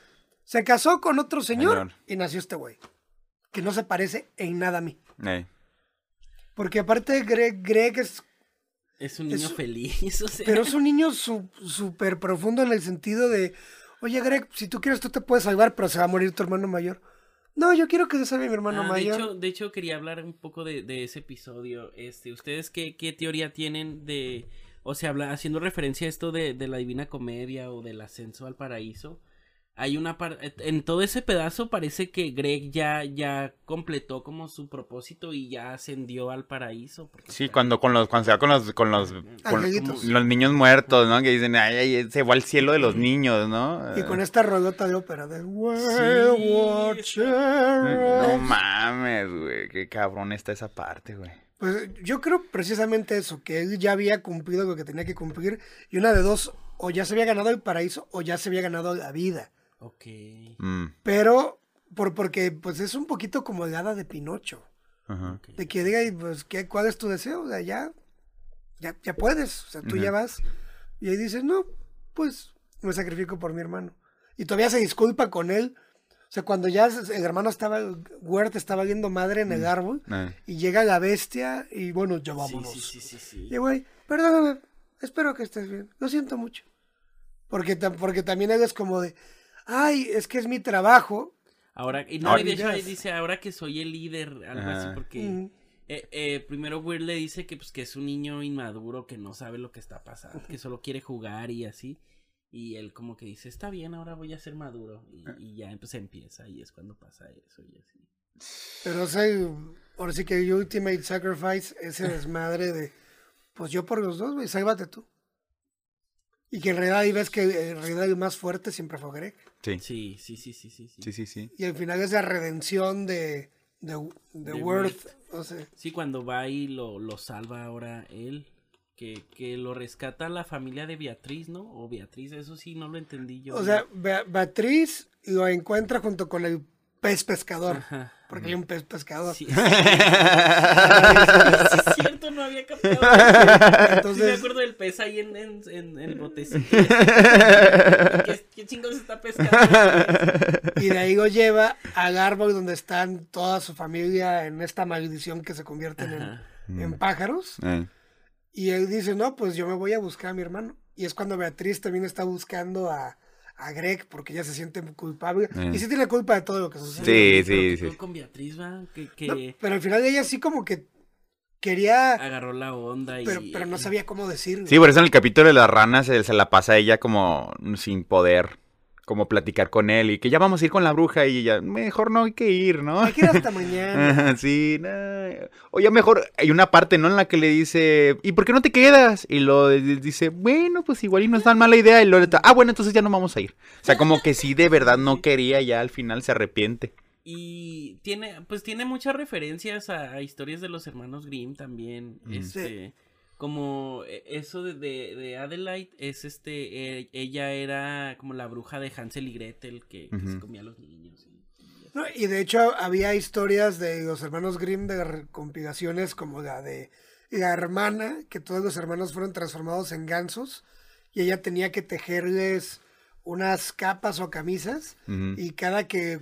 se casó con otro señor, Señor. y nació este güey, que no se parece en nada a mí. Porque aparte Greg, Greg es, Es un niño es- feliz, [LAUGHS] o sea. pero es un niño su- súper profundo en el sentido de, oye Greg, si tú quieres tú te puedes salvar, pero se va a morir tu hermano mayor. No, yo quiero que se salve mi hermano Ah, de, mayor. hecho, de hecho, quería hablar un poco de, de ese episodio. Este, ¿Ustedes qué, qué teoría tienen de, o sea, habla, haciendo referencia a esto de, de la Divina Comedia o del ascenso al paraíso? Hay una parte, en todo ese pedazo parece que Greg ya, ya completó como su propósito y ya ascendió al paraíso. porque Sí, cuando, con los, cuando se va con los, con los, con los niños muertos, ¿no? Que dicen, ay, ay, se va al cielo de los niños, ¿no? Y con esta rolota de ópera de Sí, watcher. No mames, güey, qué cabrón está esa parte, güey. Pues yo creo precisamente eso, que él ya había cumplido lo que tenía que cumplir y una de dos, o ya se había ganado el paraíso o ya se había ganado la vida. Ok. Mm, Pero, por, porque pues es un poquito como el hada de Pinocho. ajá. De que diga, y, pues, ¿qué, ¿cuál es tu deseo? O sea, ya, ya, ya puedes. O sea, tú ya vas. Y ahí dices, no, pues me sacrifico por mi hermano. Y todavía se disculpa con él. O sea, cuando ya el hermano estaba, Huerta estaba viendo madre en el árbol. Eh, Y llega la bestia y bueno, ya Sí, vámonos. sí, sí, sí, sí. Y güey, perdóname, espero que estés bien. Lo siento mucho. Porque, porque también él es como de, ay, es que es mi trabajo. Ahora, y no, Ahora- y de hecho ahí Yes. dice, ahora que soy el líder, algo así, porque Mm. eh, eh, primero Weird le dice que pues que es un niño inmaduro, que no sabe lo que está pasando, que solo quiere jugar y así. Y él como que dice, está bien, ahora voy a ser maduro. Y, y ya pues empieza y es cuando pasa eso y así. Pero o sea, ahora sí que Ultimate Sacrifice, ese desmadre de, pues yo por los dos, güey, sálvate tú. Y que en realidad ahí ves que en realidad el más fuerte siempre fue Greg. Sí, Sí, sí, sí, sí, sí. Sí, sí, sí. Y al final es la redención de, de, de De Worth. O sea, Sí, cuando va y lo, lo salva ahora él. Que, que lo rescata la familia de Beatriz, ¿no? O Beatriz, eso sí, no lo entendí yo. o sea Be- Beatriz lo encuentra junto con el pez pescador. Ajá. Porque hay un pez pescador. Sí, [LAUGHS] sí, es cierto, no había captado. [LAUGHS] Sí, me Entonces, acuerdo del pez ahí en, en, en, en el botecito. [LAUGHS] ¿Qué, qué chingos está pescando? y de ahí lo lleva al árbol donde están toda su familia en esta maldición que se convierten en, en pájaros. Eh, Y él dice, no, pues yo me voy a buscar a mi hermano. Y es cuando Beatriz también está buscando a, a Greg porque ella se siente culpable. Eh. Y sí tiene culpa de todo lo que sucede. Sí, pero sí, ¿qué sí. pedo con Beatriz, va? Que, que No, pero al final ella sí como que quería, agarró la onda y... pero, pero no sabía cómo decirlo. Sí, por eso en el capítulo de las ranas se, se la pasa ella como sin poder, como platicar con él y que ya vamos a ir con la bruja y ella, mejor no hay que ir, ¿no? Hay que ir hasta [LAUGHS] mañana. Sí, no. O ya mejor, hay una parte, ¿no? En la que le dice, ¿y por qué no te quedas? Y lo dice, bueno, pues igual y no es tan mala idea. Y luego, ah, bueno, entonces ya no vamos a ir. O sea, como que sí, de verdad no quería, ya al final se arrepiente. Y tiene, pues tiene muchas referencias a, a historias de los hermanos Grimm también. Mm. Este, como eh, eso de, de, de Adelaide es este, eh, ella era como la bruja de Hansel y Gretel que, que se comía a los niños. y- y No, y de hecho había historias de los hermanos Grimm de compilaciones como la de la hermana, que todos los hermanos fueron transformados en gansos y ella tenía que tejerles unas capas o camisas y cada que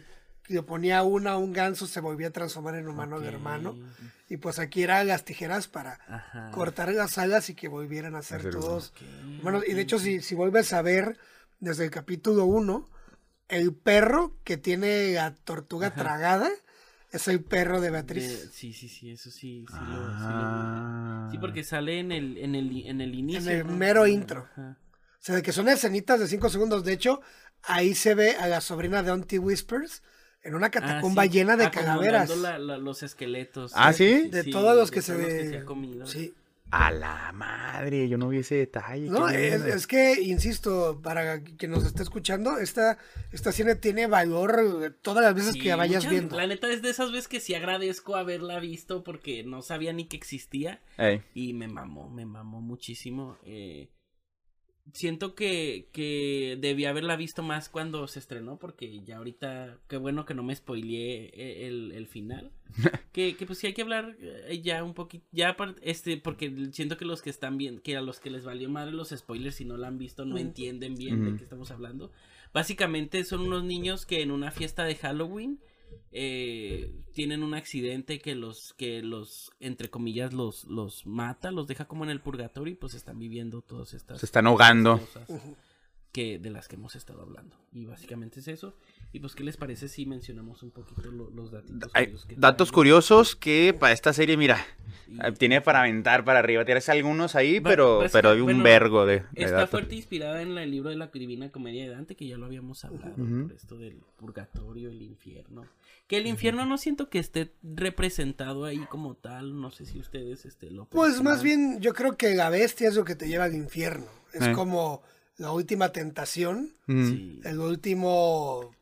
le ponía una a un ganso se volvía a transformar en humano de hermano y pues aquí eran las tijeras para Ajá. cortar las alas y que volvieran a ser Hacer todos bueno, y de hecho, si, si vuelves a ver desde el capítulo 1, el perro que tiene la tortuga Ajá. tragada es el perro de De- Beatriz. sí, sí, sí, eso sí, sí, lo, sí, lo. Ah. Sí, porque sale en el, en el, en el inicio. el ¿no? mero intro. Ajá. O sea, de que son escenitas de 5 segundos. De hecho, ahí se ve a la sobrina de Auntie Whispers en una Ah, catacumba sí, llena de acomodando calaveras. la- la- los esqueletos. Ah, ¿sí? De todos los que se todos ve. ha comido. Sí. A la madre, yo no vi ese detalle. No, es, que, insisto, para quien nos esté escuchando, esta, esta cine tiene valor todas las veces Sí, que la vayas muchas- viendo. La neta es de esas veces que sí agradezco haberla visto porque no sabía ni que existía Ey, y me mamó, me mamó muchísimo. eh, siento que, que debí haberla visto más cuando se estrenó porque ya ahorita, qué bueno que no me spoileé eh, el, el final. [LAUGHS] que, que pues sí hay que hablar eh, ya un poquito, ya este, porque siento que los que están bien, que a los que les valió madre los spoilers si no la han visto no entienden bien de qué estamos hablando. Básicamente son unos niños que en una fiesta de Halloween eh, tienen un accidente que los, que los, entre comillas, los, los mata, los deja como en el purgatorio y pues están viviendo todas estas se están ahogando. cosas. Que de las que hemos estado hablando. Y básicamente es eso. Y pues, ¿qué les parece si mencionamos un poquito lo- los datitos curiosos que datos traen? curiosos que para esta serie, mira, Y eh, tiene para aventar para arriba. Tienes algunos ahí, pero, básica- pero hay un bueno, vergo de, de Está datos. fuerte inspirada en la- el libro de la Divina Comedia de Dante, que ya lo habíamos hablado, Ujú. por esto del purgatorio, el infierno. Que el infierno no siento que esté representado ahí como tal, no sé si ustedes este, lo Pues más bien, yo creo que la bestia es lo que te lleva al infierno. Es Eh. como la última tentación, Mm. Sí. el último...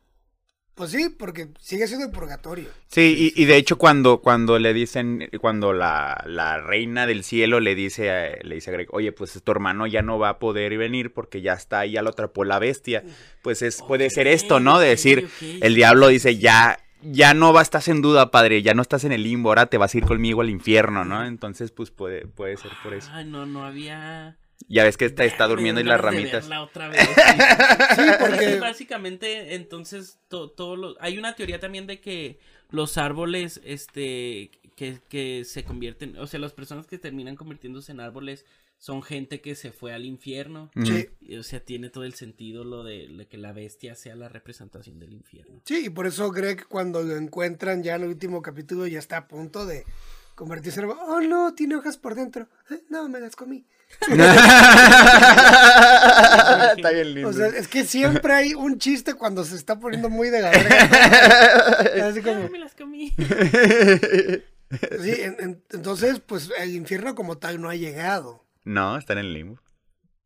Pues sí, porque sigue siendo el purgatorio. Sí, y, y de hecho cuando, cuando le dicen, cuando la, la reina del cielo le dice, a, le dice a Greg, oye, pues tu hermano ya no va a poder venir porque ya está ahí, ya lo atrapó la bestia. Pues es, puede ser esto, ¿no? De decir, el diablo dice, ya, ya no va a estar en duda, padre, ya no estás en el limbo, ahora te vas a ir conmigo al infierno, ¿no? Entonces, pues puede, puede ser por eso. Ay, no, no había... Ya ves que está, está durmiendo y las ramitas. verla otra vez, sí. [LAUGHS] Sí, porque... básicamente, entonces, to- todo lo- hay una teoría también de que los árboles, este, que, que se convierten, o sea, las personas que terminan convirtiéndose en árboles son gente que se fue al infierno. Sí, Y, O sea, tiene todo el sentido lo de, de que la bestia sea la representación del infierno. sí, y por eso Greg cuando lo encuentran ya en el último capítulo ya está a punto de convertirse en... Oh, no, tiene hojas por dentro. "Eh, No, me las comí. [LAUGHS] está bien lindo. O sea, es que siempre hay un chiste cuando se está poniendo muy de la verga. [LAUGHS] Así como... Ay, me las comí. Sí, en- en- entonces, pues el infierno como tal no ha llegado. no, está en el limbo.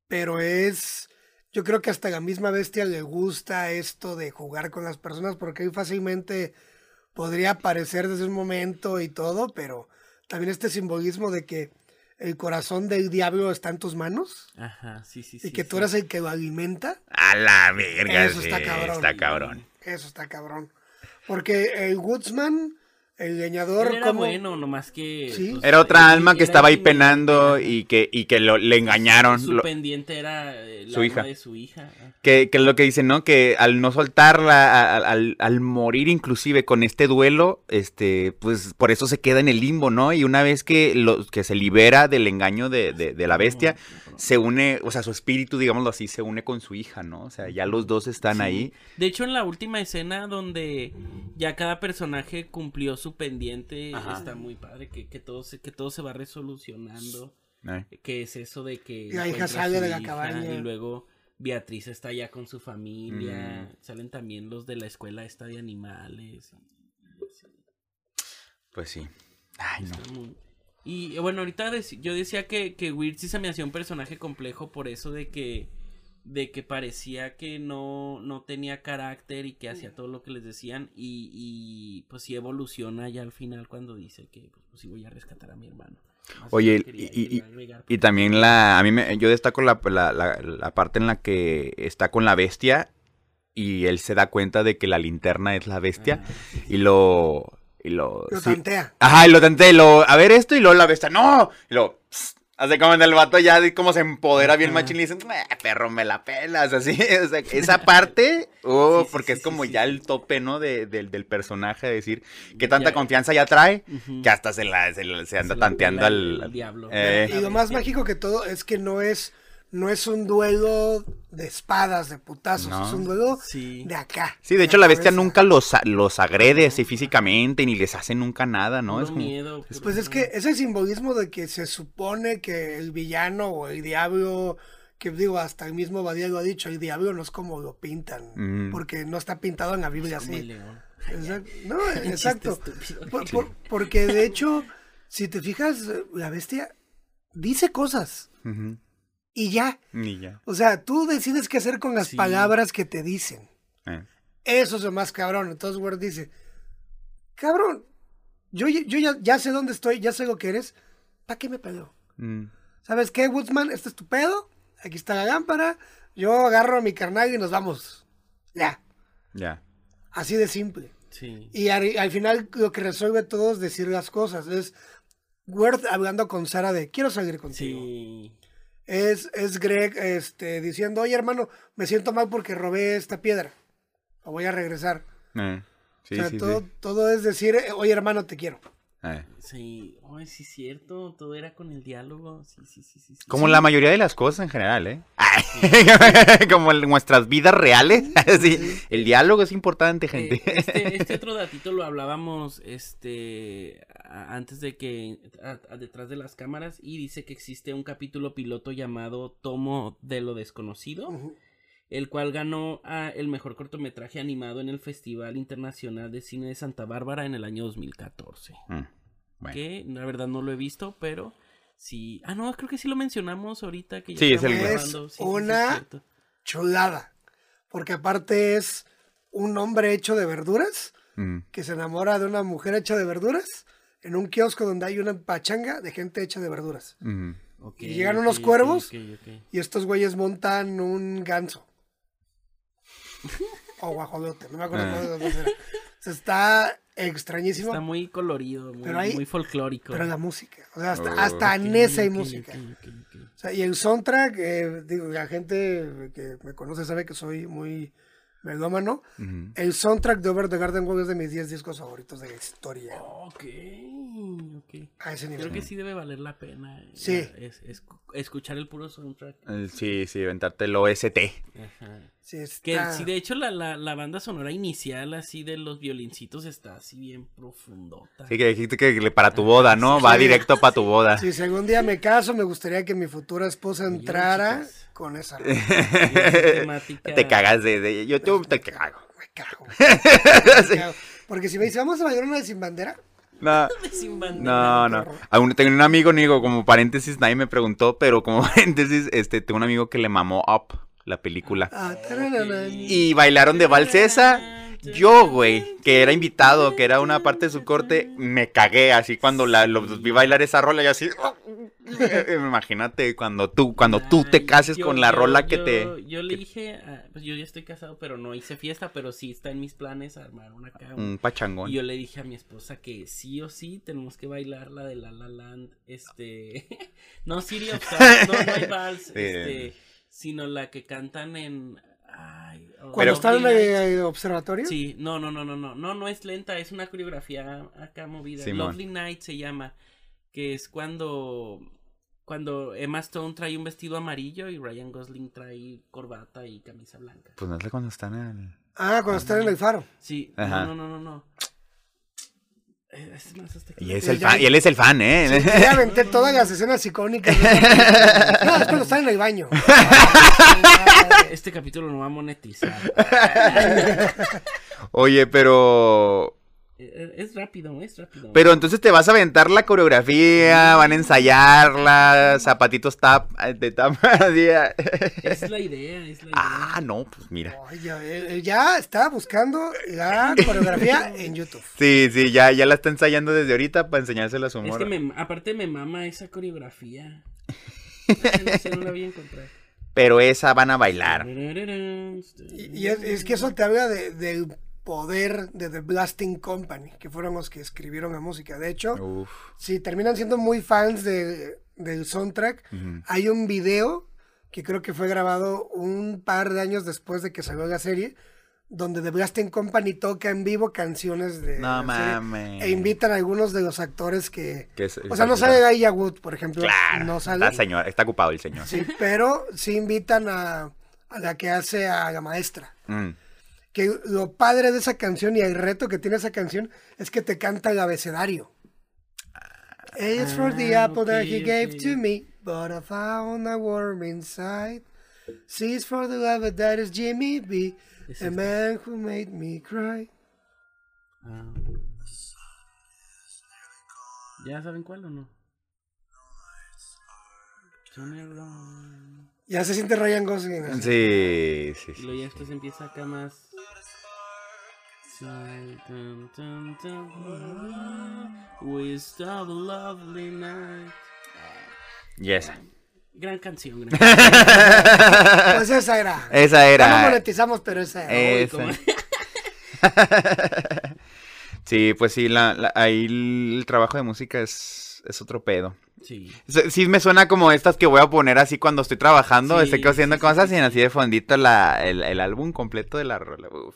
Pero es. Yo creo que hasta la misma bestia le gusta esto de jugar con las personas porque ahí fácilmente podría aparecer desde un momento y todo, pero también este simbolismo de que el corazón del diablo está en tus manos Ajá, sí, sí, sí. y que sí. tú eres el que lo alimenta. A la verga, Eso sí, está cabrón. Está cabrón. Eso está cabrón. Porque el Woodsman, el leñador, Él era como. bueno, nomás que... Sí. pues, Era otra él- alma que estaba ahí penando y que, y que lo, le engañaron. Su Lo- pendiente era eh, el Su hija. de su hija. que, que es lo que dicen, ¿no? Que al no soltarla, al, al morir inclusive con este duelo, este, pues por eso se queda en el limbo, ¿no? Y una vez que, lo, que se libera del engaño de, de- de la bestia, se une, o sea, su espíritu, digámoslo así, se une con su hija, ¿no? O sea, ya los dos están Sí. ahí. De hecho, en la última escena donde ya cada personaje cumplió su pendiente, Ajá. está muy padre, que, que, todo se, que todo se va resolucionando. Que es eso de que... La hija sale su de la hija cabaña. Y luego Beatriz está ya con su familia. Mm. Salen también los de la escuela esta de animales. Pues sí. Ay, no. Muy- Y eh, bueno, ahorita yo decía que, que Weird sí se me hacía un personaje complejo por eso de que de que parecía que no, no tenía carácter y que hacía todo lo que les decían y, y pues sí evoluciona ya al final cuando dice que pues, pues sí voy a rescatar a mi hermano. Oye, que y- y- agregar, Y también la, a mí me, yo destaco la, la, la, la parte en la que está con la bestia y él se da cuenta de que la linterna es la bestia Ah, sí, sí. y lo... Y lo, Lo sí. tantea. Ajá, y lo tenté, y lo, a ver esto, y luego la bestia, no, y lo, hace como en el vato ya, de cómo se empodera bien machín, y dice, "Eh, perro, me la pelas, así, [LAUGHS] o sea, esa parte, [LAUGHS] oh, Sí, sí, porque sí, es como sí, ya sí. el tope, ¿no? De, del, del personaje, de decir, qué tanta Ya- confianza ya trae, que hasta se, la, se, la- se anda Se tanteando al... el al- diablo. eh. Y lo más mágico que todo es que no es, no es un duelo de espadas, de putazos, No. es un duelo Sí. de acá. Sí, de hecho la bestia cabeza. nunca los, los agrede así físicamente, ni les hace nunca nada, ¿no? Puro Es como... miedo, puro Pues es que ese simbolismo de que se supone que el villano o el diablo, que digo, hasta el mismo Badía lo ha dicho, el diablo no es como lo pintan, Mm. porque no está pintado en la Biblia Como el así. león. Exacto. [LAUGHS] No, exacto. estúpido. Por- por- porque de hecho, si te fijas, la bestia dice cosas y ya. Ni ya. O sea, tú decides qué hacer con las Sí. palabras que te dicen. eh. Eso es lo más cabrón. Entonces Word dice, cabrón, yo, yo ya, ya sé dónde estoy, ya sé lo que eres, ¿para qué me peleo? Mm. ¿Sabes qué, Woodsman? Este es tu pedo, aquí está la lámpara, yo agarro a mi carnal y nos vamos. Ya, Ya. así de simple. Sí. Y al, al final lo que resuelve todo es decir las cosas. Es Word hablando con Sara de, quiero salir contigo. Sí. Es, es Greg este, diciendo, oye hermano, me siento mal porque robé esta piedra. La voy a regresar. Eh. Sí, o sea, sí, todo, sí. todo es decir, oye hermano, te quiero. Eh. Sí, ay, sí, es cierto. Todo era con el diálogo. Sí, sí, sí. sí, sí. Como la mayoría de las cosas en general, ¿eh? [LAUGHS] Como en nuestras vidas reales. [LAUGHS] Sí, El diálogo es importante, Eh, gente. este, [LAUGHS] este otro datito lo hablábamos este antes de que a- a- detrás de las cámaras y dice que existe un capítulo piloto llamado Tomo de lo desconocido. El cual ganó a el mejor cortometraje animado en el Festival Internacional de Cine de Santa Bárbara en el año 2014. Mm, bueno. Que la verdad no lo he visto, pero sí. Ah, no, creo que sí lo mencionamos ahorita que ya Sí, es el- grabando. Sí, sí, sí, una- cierto. Chulada. Porque aparte es un hombre hecho de verduras Mm. que se enamora de una mujer hecha de verduras en un kiosco donde hay una pachanga de gente hecha de verduras. Mm. Ok, y llegan unos cuervos. Y estos güeyes montan un ganso. O guajolote, no me acuerdo Ah. cuál de los dos era. O sea, está extrañísimo, Está muy colorido, muy, Pero hay- muy folclórico. pero la música. O sea, hasta, Oh. hasta en esa hay música. O sea, y el soundtrack, eh, digo, la gente que me conoce sabe que soy muy melómano. Ujú. El soundtrack de Over the Garden Wall es de mis 10 discos favoritos de la historia. Ok, ok. A ese nivel. Creo que sí debe valer la pena. eh, Sí. es- es- escuchar el puro soundtrack. Eh, Sí, sí, aventarte el OST. Ajá. Sí, Que sí, de hecho, la, la, la banda sonora inicial, así de los violincitos, está así bien profundota. Sí, que dijiste que para tu boda, ¿no? Sí. Va directo para tu boda. Si algún día me caso, me gustaría que mi futura esposa entrara con esa. [LAUGHS] temática- Te cagas de, de- yo tú te cago. [LAUGHS] [LAUGHS] Me cago. Me cago. Porque si me dice, vamos a bailar una de sin bandera. No, Sin bandera. no, no. Aún tengo un amigo, digo, como paréntesis, nadie me preguntó, pero como paréntesis, este, tengo un amigo que le mamó Up, la película. Ah. Y bailaron de valsesa. Yo, güey, que era invitado, que era una parte de su corte, me cagué así cuando la, los vi bailar esa rola y así. [LAUGHS] Imagínate cuando tú, cuando tú te Ay, cases yo- con la yo- rola que yo- te. Yo le dije, pues yo ya estoy casado, pero no hice fiesta, pero sí está en mis planes armar una acá. un- Un pachangón. Y yo le dije a mi esposa que sí o sí tenemos que bailar la de La La Land, este, [LAUGHS] no City of Stars, no, no hay vals, [LAUGHS] este, sino la que cantan en, ay, oh, Cuando están en el, observatorio. Sí, no, no, no, no, no, no, no es lenta, es una coreografía acá movida. Simón. Lovely Night se llama, que es cuando, cuando Emma Stone trae un vestido amarillo y Ryan Gosling trae corbata y camisa blanca. Pues no sé cuando están en el. Ah, cuando están en el faro. Sí, Ajá. no, no, no, no, Es más, hasta que Y, es el fan, y él es el fan, ¿eh? Ya aventé todas las escenas icónicas. película. No, es cuando están en el baño. [LAUGHS] Este capítulo no va a monetizar. Oye, pero. Eh, Es rápido, es rápido. Pero entonces te vas a aventar la coreografía, van a ensayarla, zapatitos tap, de tap. [LAUGHS] ah. Es la idea, es la idea. Ah, no, pues mira. Oye, él- él ya está buscando la coreografía [LAUGHS] en YouTube. Sí, sí, ya, ya la está ensayando desde ahorita para enseñársela a su Es morra. que me, aparte me mama esa coreografía. Ay, no sé, no la voy a encontrar. Pero esa van a bailar. Y, y es, es que eso te habla de- del poder de The Blasting Company, que fueron los que escribieron la música. De hecho, Uf. si terminan siendo muy fans de- del soundtrack, hay un video que creo que fue grabado un par de años después de que salió la serie, donde The Blasting Company toca en vivo canciones de No mames. e invitan a algunos de los actores que... Que es- O sea, no sale Elijah Wood, por ejemplo. Claro. No sale. Está, señor, está ocupado el señor. Sí, pero sí invitan a, a la que hace a la maestra. Mm. Que lo padre de esa canción y el reto que tiene esa canción es que te canta el abecedario. A is for the Ah, apple that he gave to me, but I found a worm inside. C is for the love that is Jimmy B, Es the este. man who made me cry. Ah. ¿Ya saben cuál o no? Ya se siente Ryan Gosling. Sí, sí, Y sí. luego ya después empieza acá más. Dun, dun, dun. We stop a lovely night. Y esa. Gran canción, gran canción. [LAUGHS] Pues esa era. Esa Ya no era. monetizamos, pero esa era. Esa. [LAUGHS] Sí, pues sí, la, la- ahí el trabajo de música es, es otro pedo. Sí. Sí sí me suena como estas que voy a poner así cuando estoy trabajando, Sí, estoy haciendo sí, cosas sí, y así de fondito la, el, el álbum completo de la rola. uf.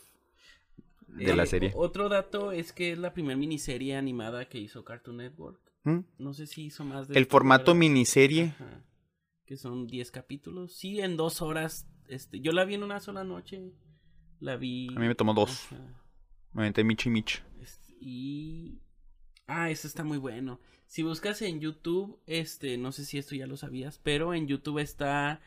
De la Eh, serie. Otro dato es que es la primera miniserie animada que hizo Cartoon Network. ¿Mm? No sé si hizo más de... El formato miniserie. Ajá. Que son 10 capítulos. Sí, en dos horas. Este, yo la vi en una sola noche. La vi... A mí me tomó dos. Ajá. Me aventé Michi Mich. Este, Y... Ah, eso está muy bueno. Si buscas en YouTube, este, no sé si esto ya lo sabías, pero en YouTube está...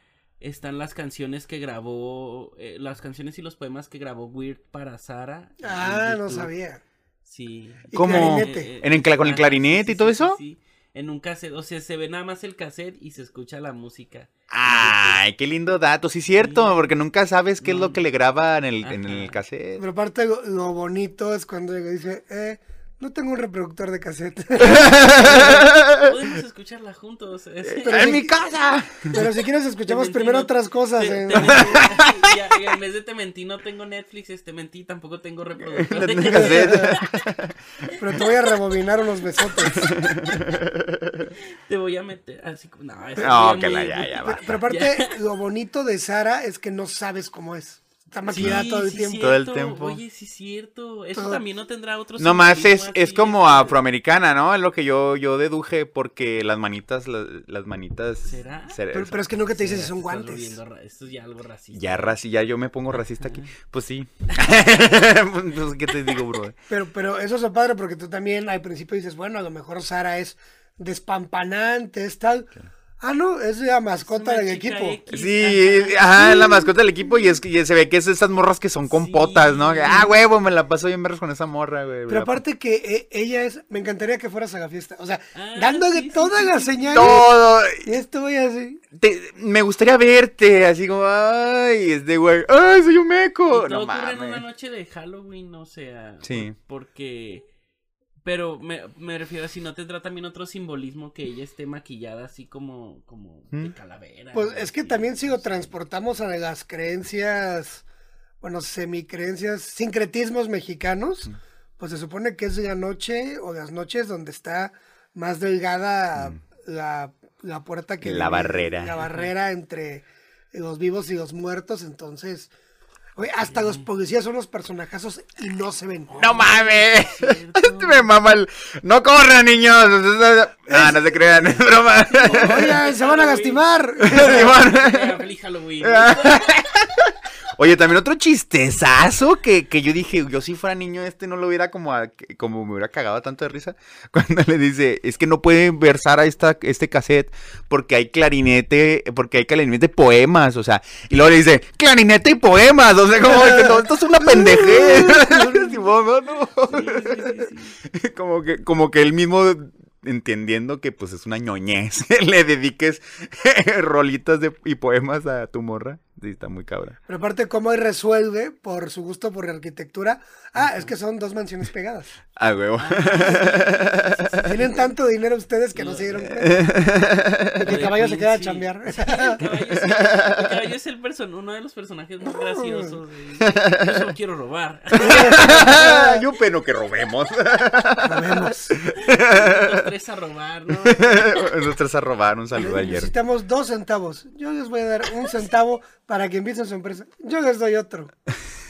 Están las canciones que grabó, eh, las canciones y los poemas que grabó Weird para Sara. Ah, no sabía. Sí. ¿Cómo? clarinete. ¿En el con el clarinete y todo eso? Sí, En un cassette, o sea, se ve nada más el cassette y se escucha la música. Ay, qué lindo dato. Sí, cierto, Sí. porque nunca sabes qué es lo que le graba en el, en el cassette. Pero aparte lo, lo bonito es cuando dice, eh, no tengo un reproductor de cassette. [LAUGHS] Podemos escucharla juntos. [LAUGHS] Pero ¡En mi casa! Pero si quieres escuchamos [LAUGHS] primero no- otras cosas. Te- eh. te mentí, ya, ya, en vez de te mentí, no tengo Netflix, este mentí, tampoco tengo reproductor. De cassette. Pero te voy a rebobinar unos besotes. Te voy a meter así como. No, eso No, que la ya, ya pero aparte, lo bonito de Sara es que no sabes cómo es. Está maquillada Sí, todo el sí, tiempo. Todo el cierto. tiempo. Oye, sí, es cierto. Eso Todo. también no tendrá otro No más es, es como afroamericana, ¿no? Es lo que yo, yo deduje porque las manitas, las, las manitas... ¿Será? ser- Pero, pero es que nunca te dicen si son guantes. Esto es ya algo racista. Ya, raci, ya yo me pongo racista aquí. Pues sí. [LAUGHS] pues, ¿Qué te digo, bro? Pero, pero eso es lo padre porque tú también al principio dices, bueno, a lo mejor Sara es despampanante, es tal. Ah, no, es la mascota del equipo. X. Sí, ajá, es la mascota del equipo y es que y se ve que es esas morras que son compotas, ¿no? Sí. Ah, huevo, me la paso bien vergas con esa morra, güey. Pero aparte que eh, ella es, me encantaría que fueras a la fiesta. O sea, Ah, dándole sí, todas sí, las señales. Todo. Y estoy así. Te- me gustaría verte, así como, ay, es de güey, ay, soy un Y meco. todo No ocurre en una mames. noche de Halloween, o sea. Sí. por- Porque. Pero me, me refiero a si no tendrá también otro simbolismo que ella esté maquillada así como, como de calavera. Pues es que también si lo transportamos a las creencias, bueno, semicreencias, sincretismos mexicanos, pues se supone que es la noche o las noches donde está más delgada la, la puerta que... La barrera. La barrera entre los vivos y los muertos, entonces... oye, hasta los policías son los personajazos y no se ven. No mames. Cierto. [LAUGHS] Me mama el... No corran, niños. No, no se crean, [LAUGHS] es broma. Oigan, se van a lastimar. [LAUGHS] Feliz Halloween. Oye, también otro chistezazo que, que yo dije, yo si fuera niño este no lo hubiera como, a- como me hubiera cagado tanto de risa. [LAUGHS] Cuando le dice, es que no pueden versar a esta, este cassette porque hay clarinete, porque hay clarinete poemas, o sea, y luego le dice, clarinete y poemas, o sea, como que no, esto es una pendejez. [LAUGHS] [LAUGHS] Como que, como que él mismo entendiendo que pues es una ñoñez, le dediques rolitas de, y poemas a tu morra. Sí, está muy cabra. Pero aparte, ¿cómo él resuelve por su gusto por la arquitectura? Ah, es que son dos mansiones pegadas. [LAUGHS] Ah, huevo. Tienen tanto dinero ustedes que no se dieron cuenta. Que [LAUGHS] el caballo se queda a Sí. chambear. El caballo. El es el person uno de los personajes más graciosos. de- Yo solo quiero robar. [LAUGHS] Yo peno que robemos. Lo vemos. Los tres a robar, ¿no? Nosotros a robar un saludo ayer. Necesitamos dos centavos. Yo les voy a dar un centavo para que empiecen su empresa. Yo les doy otro.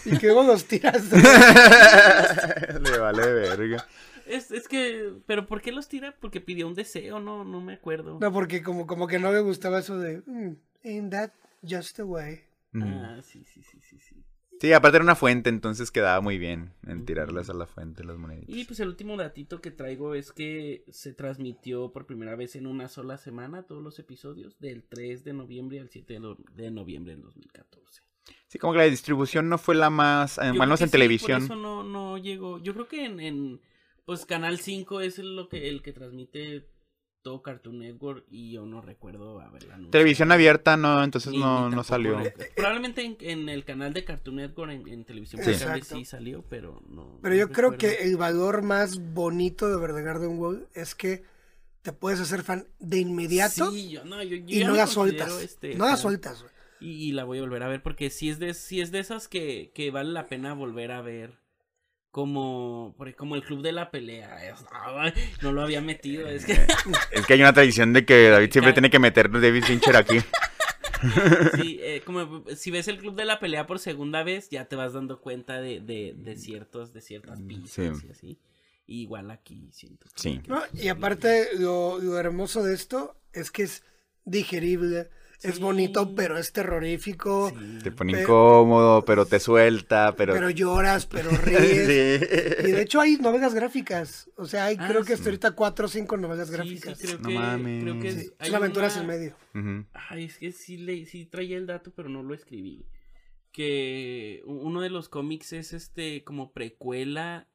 Y que vos los tiras. [LAUGHS] Le vale verga. Es, es que, pero ¿por qué los tira? Porque pidió un deseo, no, no me acuerdo. No, porque como, como que no le gustaba eso de... "Mm, ain't that just the way? Ah, sí, sí, sí, sí, sí. Sí, aparte era una fuente, entonces quedaba muy bien en tirarlas a la fuente las moneditas. Y pues el último datito que traigo es que se transmitió por primera vez en una sola semana todos los episodios, del 3 de noviembre al 7 de, no- de noviembre del 2014. Sí, como que la distribución no fue la más, eh, al menos en sí, televisión. por eso no, no llegó. Yo creo que en, en, pues Canal 5 es lo que, el que transmite todo Cartoon Network y yo no recuerdo haberla anunciado. Televisión abierta no, entonces Ni- no, ni no salió. Probablemente en, en el canal de Cartoon Network en, en televisión Sí. cable sí salió, pero no. Pero no yo creo que el valor más bonito de Verde Garden Wall es que te puedes hacer fan de inmediato Sí, yo, no, yo, yo y ya no la sueltas. este, no la sueltas, güey. Y, y la voy a volver a ver porque si es de, sí es de esas que, que vale la pena volver a ver. Como, como el club de la pelea. ay, no lo había metido. Es que Es que hay una tradición de que David siempre tiene que meter David Fincher aquí. Sí, eh, como si ves el club de la pelea por segunda vez, ya te vas dando cuenta de, de, de ciertos, de ciertas pistas Sí. y así. Y igual aquí siento. Sí. No, y aparte, lo, lo hermoso de esto es que es digerible, es Sí. bonito, pero es terrorífico. Sí. Te pone Pero- incómodo, pero te suelta, pero... Pero lloras, pero [LAUGHS] ríes. Sí. Y de hecho hay novelas gráficas. O sea, hay Ah, creo que sí. hasta ahorita cuatro o cinco novelas Sí, gráficas. sí, creo No que, mames. creo que Sí, es, es hay una aventura una- sin medio. Ay, es que sí, le, sí traía el dato, pero no lo escribí. Que uno de los cómics es este como precuela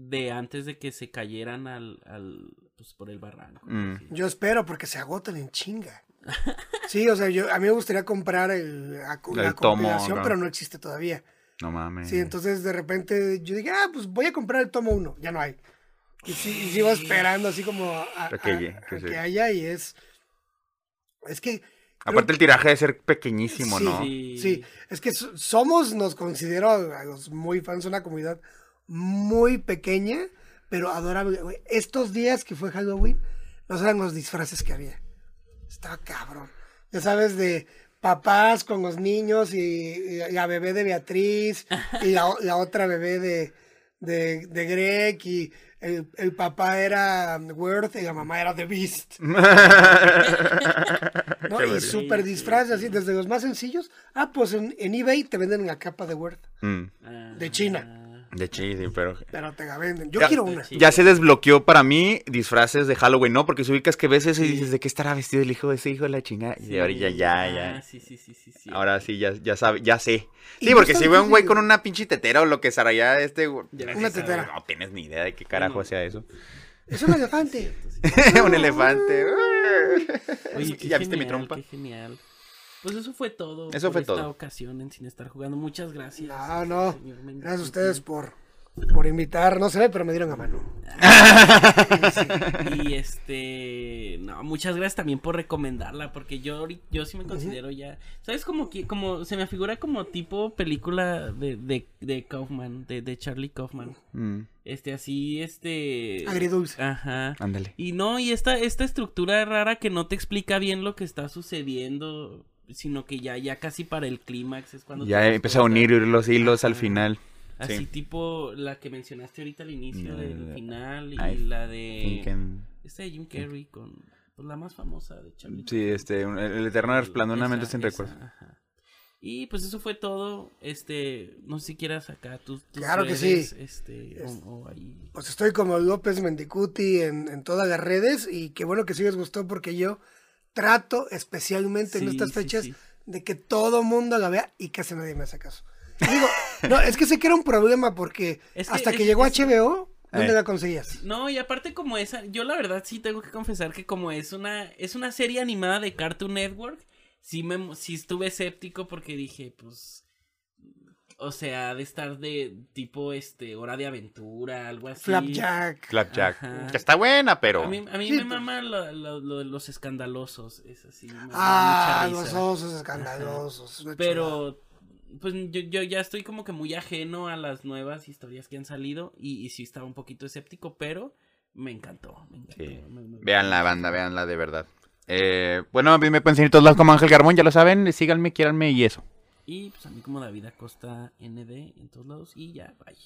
de antes de que se cayeran al, al pues por el barranco. Mm. Yo espero porque se agotan en chinga. [LAUGHS] Sí, o sea, yo, a mí me gustaría comprar el, la, la El tomo, compilación, ¿no? pero no existe todavía. No mames. Sí, entonces de repente yo dije, ah, pues voy a comprar el tomo uno. Ya no hay. Y, sí- y sigo esperando así como a, a- que a que que sí. haya y es... Es que... Aparte el tiraje debe ser pequeñísimo, Sí, ¿no? Sí. Sí, es que so- somos, nos considero a los muy fans, una comunidad muy pequeña, pero adorable. güey. Estos días que fue Halloween, no saben los disfraces que había. Estaba cabrón. Ya sabes, de papás con los niños y, y la bebé de Beatriz [LAUGHS] y la, otra bebé de, de, de Greg y el, el papá era Worth y la mamá era The Beast. [LAUGHS] Y súper disfraces, así, desde los más sencillos. Ah, pues en, en eBay te venden la capa de Word, Mm. Ah, de China. De chile, pero... pero te la venden. Yo Ya- quiero una. Ya se desbloqueó para mí disfraces de Halloween, ¿no? Porque si ubicas que ves eso y dices, ¿de qué estará vestido el hijo de ese hijo de la chingada? Y ahora ya, ya, Ah, ya. sí, sí, sí, sí, sí. Ahora sí, ya, ya sabe, ya sé. Sí, porque si veo un güey con una pinche tetera o lo que será ya este... güey, Ya Una sé, tetera. No tienes ni idea de qué carajo sea eso. Es un elefante. [LAUGHS] un elefante. Oye, [LAUGHS] qué ¿Ya viste mi trompa? Qué genial. Pues eso fue todo. Eso por fue esta todo. ocasión en Sin Estar Jugando. Muchas gracias. No, no. señor. Gracias a ustedes por, por invitar. No se ve, pero me dieron a mano. [LAUGHS] Y este, no, muchas gracias también por recomendarla, porque yo yo sí me considero ya, ¿sabes? Como que, como, se me figura como tipo película de, de, de Kaufman, de, de Charlie Kaufman. Mm, Este, así, este... Agridulce. Ajá. ándale. Y no, y esta, esta estructura rara que no te explica bien lo que está sucediendo, sino que ya, ya casi para el clímax es cuando... Ya empieza a unir los hilos al final. Así Sí. tipo la que mencionaste ahorita al inicio del de- final y I la de... And- Esta de Jim Carrey con pues, la más famosa de Charlie. Sí, este, un- el eterno resplandor una mente sin ajá. Y pues eso fue todo. Este, no sé si quieras acá tus, tus Claro que sí. Este, o, o ahí. Pues estoy como López Mendicuti en, en todas las redes. Y qué bueno que sí les gustó porque yo trato especialmente en estas fechas sí. de que todo mundo la vea y casi nadie me hace caso. Y digo, no, es que sé que era un problema porque Es que hasta que es- llegó es- HBO, ¿dónde Eh. la conseguías? No, y aparte como esa, yo la verdad sí tengo que confesar que como es una, es una serie animada de Cartoon Network, sí me, sí estuve escéptico porque dije, pues, o sea, de estar de tipo, este, hora de aventura, algo así. Flapjack. Flapjack. Ajá. Que está buena, pero. A mí, a mí Sí, me pues. mama lo, lo- los escandalosos, es así. Ah, los osos escandalosos. Pero, pues yo, yo ya estoy como que muy ajeno a las nuevas historias que han salido y, y sí estaba un poquito escéptico, pero me encantó. Me encantó Sí. me- me- Vean la banda, veanla de verdad. Eh, bueno, a mí me pueden seguir todos lados como Ángel Garmón, ya lo saben. Síganme, quieranme y eso. Y pues a mí como David Acosta ND en todos lados y ya, bye.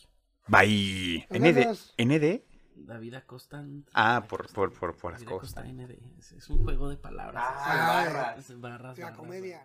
Bye. ¿ND? ¿ND? David Acosta. Ah, David por, Acosta. por, por, por David Acosta. ND. Es, es un juego de palabras. Ah, Es barras, La barras, comedia.